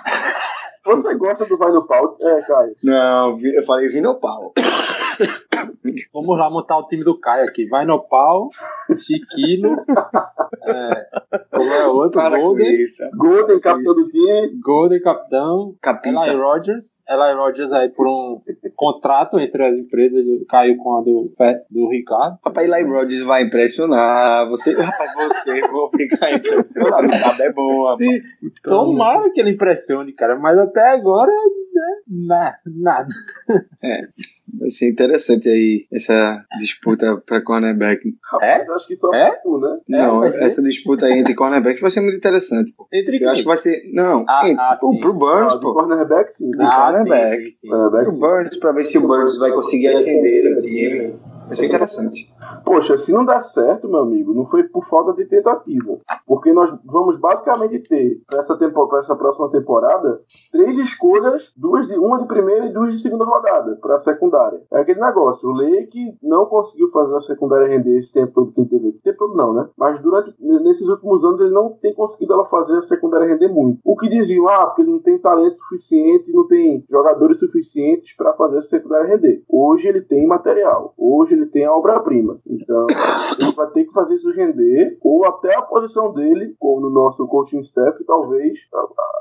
Speaker 3: Você gosta do vai no palco? É, Caio.
Speaker 4: Não, eu falei vim no pau.
Speaker 2: Vamos lá montar o time do Caio aqui. Vai no pau, Chiquino, é, qual é o outro?
Speaker 4: Para
Speaker 2: Golden,
Speaker 4: isso.
Speaker 3: Golden, capitão do time.
Speaker 2: Golden, capitão. Eli
Speaker 4: Capita.
Speaker 2: Rogers. Eli Rogers aí por um contrato entre as empresas do Caio com a do, do Ricardo.
Speaker 4: Rapaz, Eli Rodgers vai impressionar. Você, rapaz, você, vou ficar impressionado. O cara é bom, rapaz.
Speaker 2: Se, tomara que ele impressione, cara, mas até agora, né, na- nada.
Speaker 4: Vai ser interessante aí essa disputa pra cornerback.
Speaker 3: Rapaz, acho que só
Speaker 2: É?
Speaker 3: pra tu, né?
Speaker 4: Não,
Speaker 2: vai ser?
Speaker 4: essa disputa aí entre cornerbacks vai ser muito interessante. Pô.
Speaker 2: Entre
Speaker 4: Eu acho que vai ser. Não,
Speaker 2: Ah,
Speaker 4: entre-
Speaker 2: ah,
Speaker 4: pô,
Speaker 2: sim.
Speaker 4: pro Burns,
Speaker 3: Ah,
Speaker 4: pô.
Speaker 3: cornerback, sim.
Speaker 2: Ah, sim,
Speaker 4: cornerback.
Speaker 2: sim, sim.
Speaker 3: cornerback,
Speaker 4: Pro
Speaker 3: sim.
Speaker 4: Burns, pra ver se o Burns vai conseguir ascender no time. Vai ser interessante.
Speaker 3: Poxa, se não der certo, meu amigo, não foi por falta de tentativa. Porque nós vamos basicamente ter, para essa, essa próxima temporada, três escolhas, duas de, uma de primeira e duas de segunda rodada, para a secundária. É aquele negócio, o Lake não conseguiu fazer a secundária render esse tempo todo que ele teve. Tempo todo não, né? Mas durante, nesses últimos anos ele não tem conseguido ela fazer a secundária render muito. O que diziam, ah, porque ele não tem talento suficiente, não tem jogadores suficientes para fazer essa secundária render. Hoje ele tem material. Hoje ele tem a obra-prima. Então, ele vai ter que fazer isso render, ou até a posição dele, como no nosso coaching staff, talvez.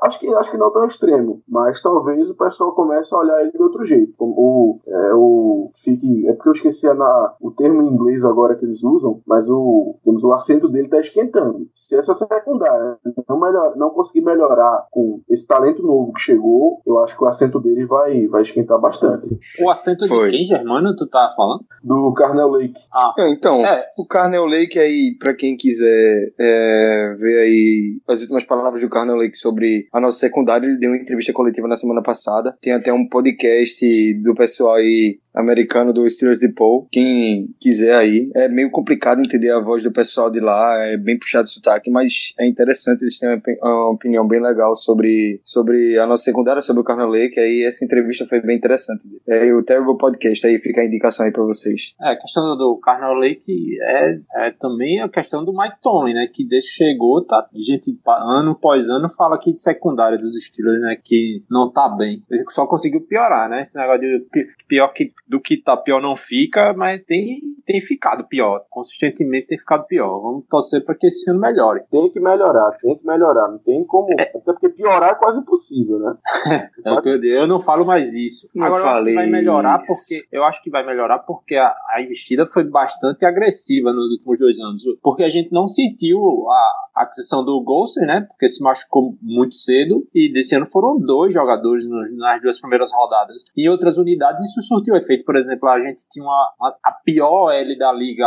Speaker 3: Acho que, acho que não tão extremo, mas talvez o pessoal comece a olhar ele de outro jeito. Como o, é, o fique. É porque eu esqueci a na, o termo em inglês agora que eles usam, mas o, digamos, o acento dele tá esquentando. Se essa secundária não, melhor, não conseguir melhorar com esse talento novo que chegou, eu acho que o acento dele vai, vai esquentar bastante.
Speaker 2: O acento
Speaker 4: Foi.
Speaker 2: de quem, Germano, tu tava falando?
Speaker 3: Do Carnel Lake.
Speaker 2: Ah,
Speaker 4: É, Então,
Speaker 2: É.
Speaker 4: o Carnel Lake aí, pra quem quiser é, ver aí as últimas palavras do Carnel Lake sobre a nossa secundária, ele deu uma entrevista coletiva na semana passada. Tem até um podcast do pessoal aí americano do Steelers de Paul. Quem quiser aí, é meio complicado entender a voz do pessoal de lá, é bem puxado o sotaque, mas é interessante, eles têm uma opinião bem legal sobre, sobre a nossa secundária, sobre o Carnel Lake. Aí essa entrevista foi bem interessante. É o Terrible Podcast, aí fica a indicação aí pra vocês.
Speaker 2: É, a questão do Carnal Lake é, é também a questão do Mike Tomlin, né? Que desde que chegou, tá, a gente ano após ano fala aqui de secundária dos Steelers, né? Que não tá bem. Ele só conseguiu piorar, né? Esse negócio de pi- pior que, do que tá pior não fica, mas tem tem ficado pior. Consistentemente tem ficado pior. Vamos torcer para que esse ano melhore.
Speaker 3: Tem que melhorar, tem que melhorar. Não tem como.
Speaker 2: É.
Speaker 3: Até porque piorar é quase impossível, né?
Speaker 2: É o que eu, digo, eu não falo mais isso.
Speaker 4: Não
Speaker 2: Agora eu acho que vai melhorar
Speaker 4: isso.
Speaker 2: porque eu acho que vai melhorar porque a, a investida foi bastante agressiva nos últimos dois anos. Porque a gente não sentiu a aquisição do Golser, né? Porque se machucou muito cedo e desse ano foram dois jogadores nas duas primeiras rodadas. Em outras unidades isso surtiu efeito. Por exemplo, a gente tinha uma- a pior L da liga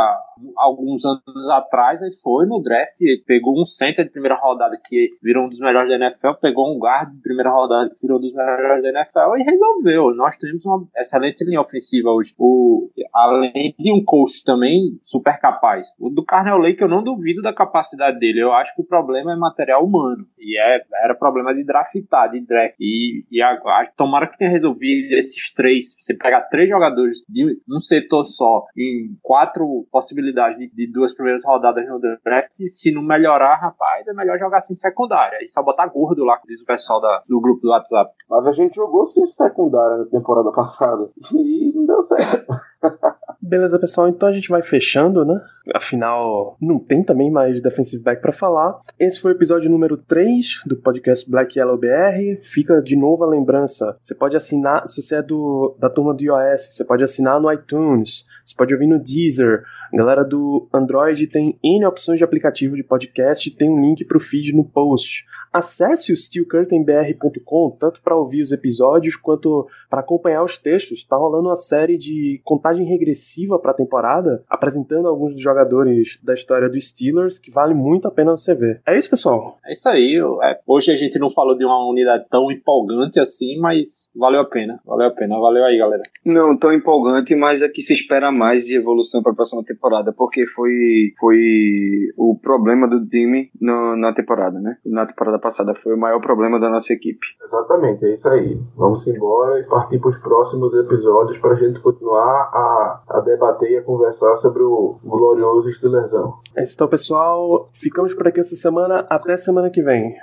Speaker 2: alguns anos atrás e foi no draft, pegou um center de primeira rodada que virou um dos melhores da NFL, pegou um guard de primeira rodada que virou um dos melhores da NFL e resolveu. Nós temos uma excelente linha ofensiva hoje. O, além de um coach também super capaz. O do Carnell Lake eu não duvido da capacidade dele. Eu acho que o problema é material humano. E é, era problema de draftar, de draft. E, e agora, tomara que tenha resolvido esses três. Você pegar três jogadores de um setor só em quatro possibilidades de, de duas primeiras rodadas no draft. E se não melhorar, rapaz, é melhor jogar sem secundária. E só botar gordo lá, como diz o pessoal da- do grupo do WhatsApp.
Speaker 3: Mas a gente jogou sem secundária na temporada passada. E não deu certo.
Speaker 1: Beleza, pessoal, então a gente vai fechando, né? Afinal, não tem também mais defensive back pra falar. Esse foi o episódio número 3 do podcast Black Yellow BR. Fica de novo a lembrança. Você pode assinar, se você é do, da turma do iOS, você pode assinar no iTunes, você pode ouvir no Deezer. A galera do Android tem N opções de aplicativo de podcast, tem um link pro feed no post. Acesse o steelcurtainbr.com tanto para ouvir os episódios quanto para acompanhar os textos. Tá rolando uma série de contagem regressiva para a temporada, apresentando alguns dos jogadores da história dos Steelers que vale muito a pena você ver. É isso, pessoal.
Speaker 2: É isso aí. eu- é, hoje a gente não falou de uma unidade tão empolgante assim, mas valeu a pena. Valeu a pena. Valeu aí, galera.
Speaker 4: Não tão empolgante, mas é que se espera mais de evolução para a próxima temporada, porque foi, foi o problema do time no- na temporada, né? Na temporada passada foi o maior problema da nossa equipe.
Speaker 3: Exatamente, é isso aí. Vamos embora e partir para os próximos episódios para a gente continuar a, a debater e a conversar sobre o glorioso Steelersão.
Speaker 1: É isso, então, pessoal. Ficamos por aqui essa semana. Até semana que vem.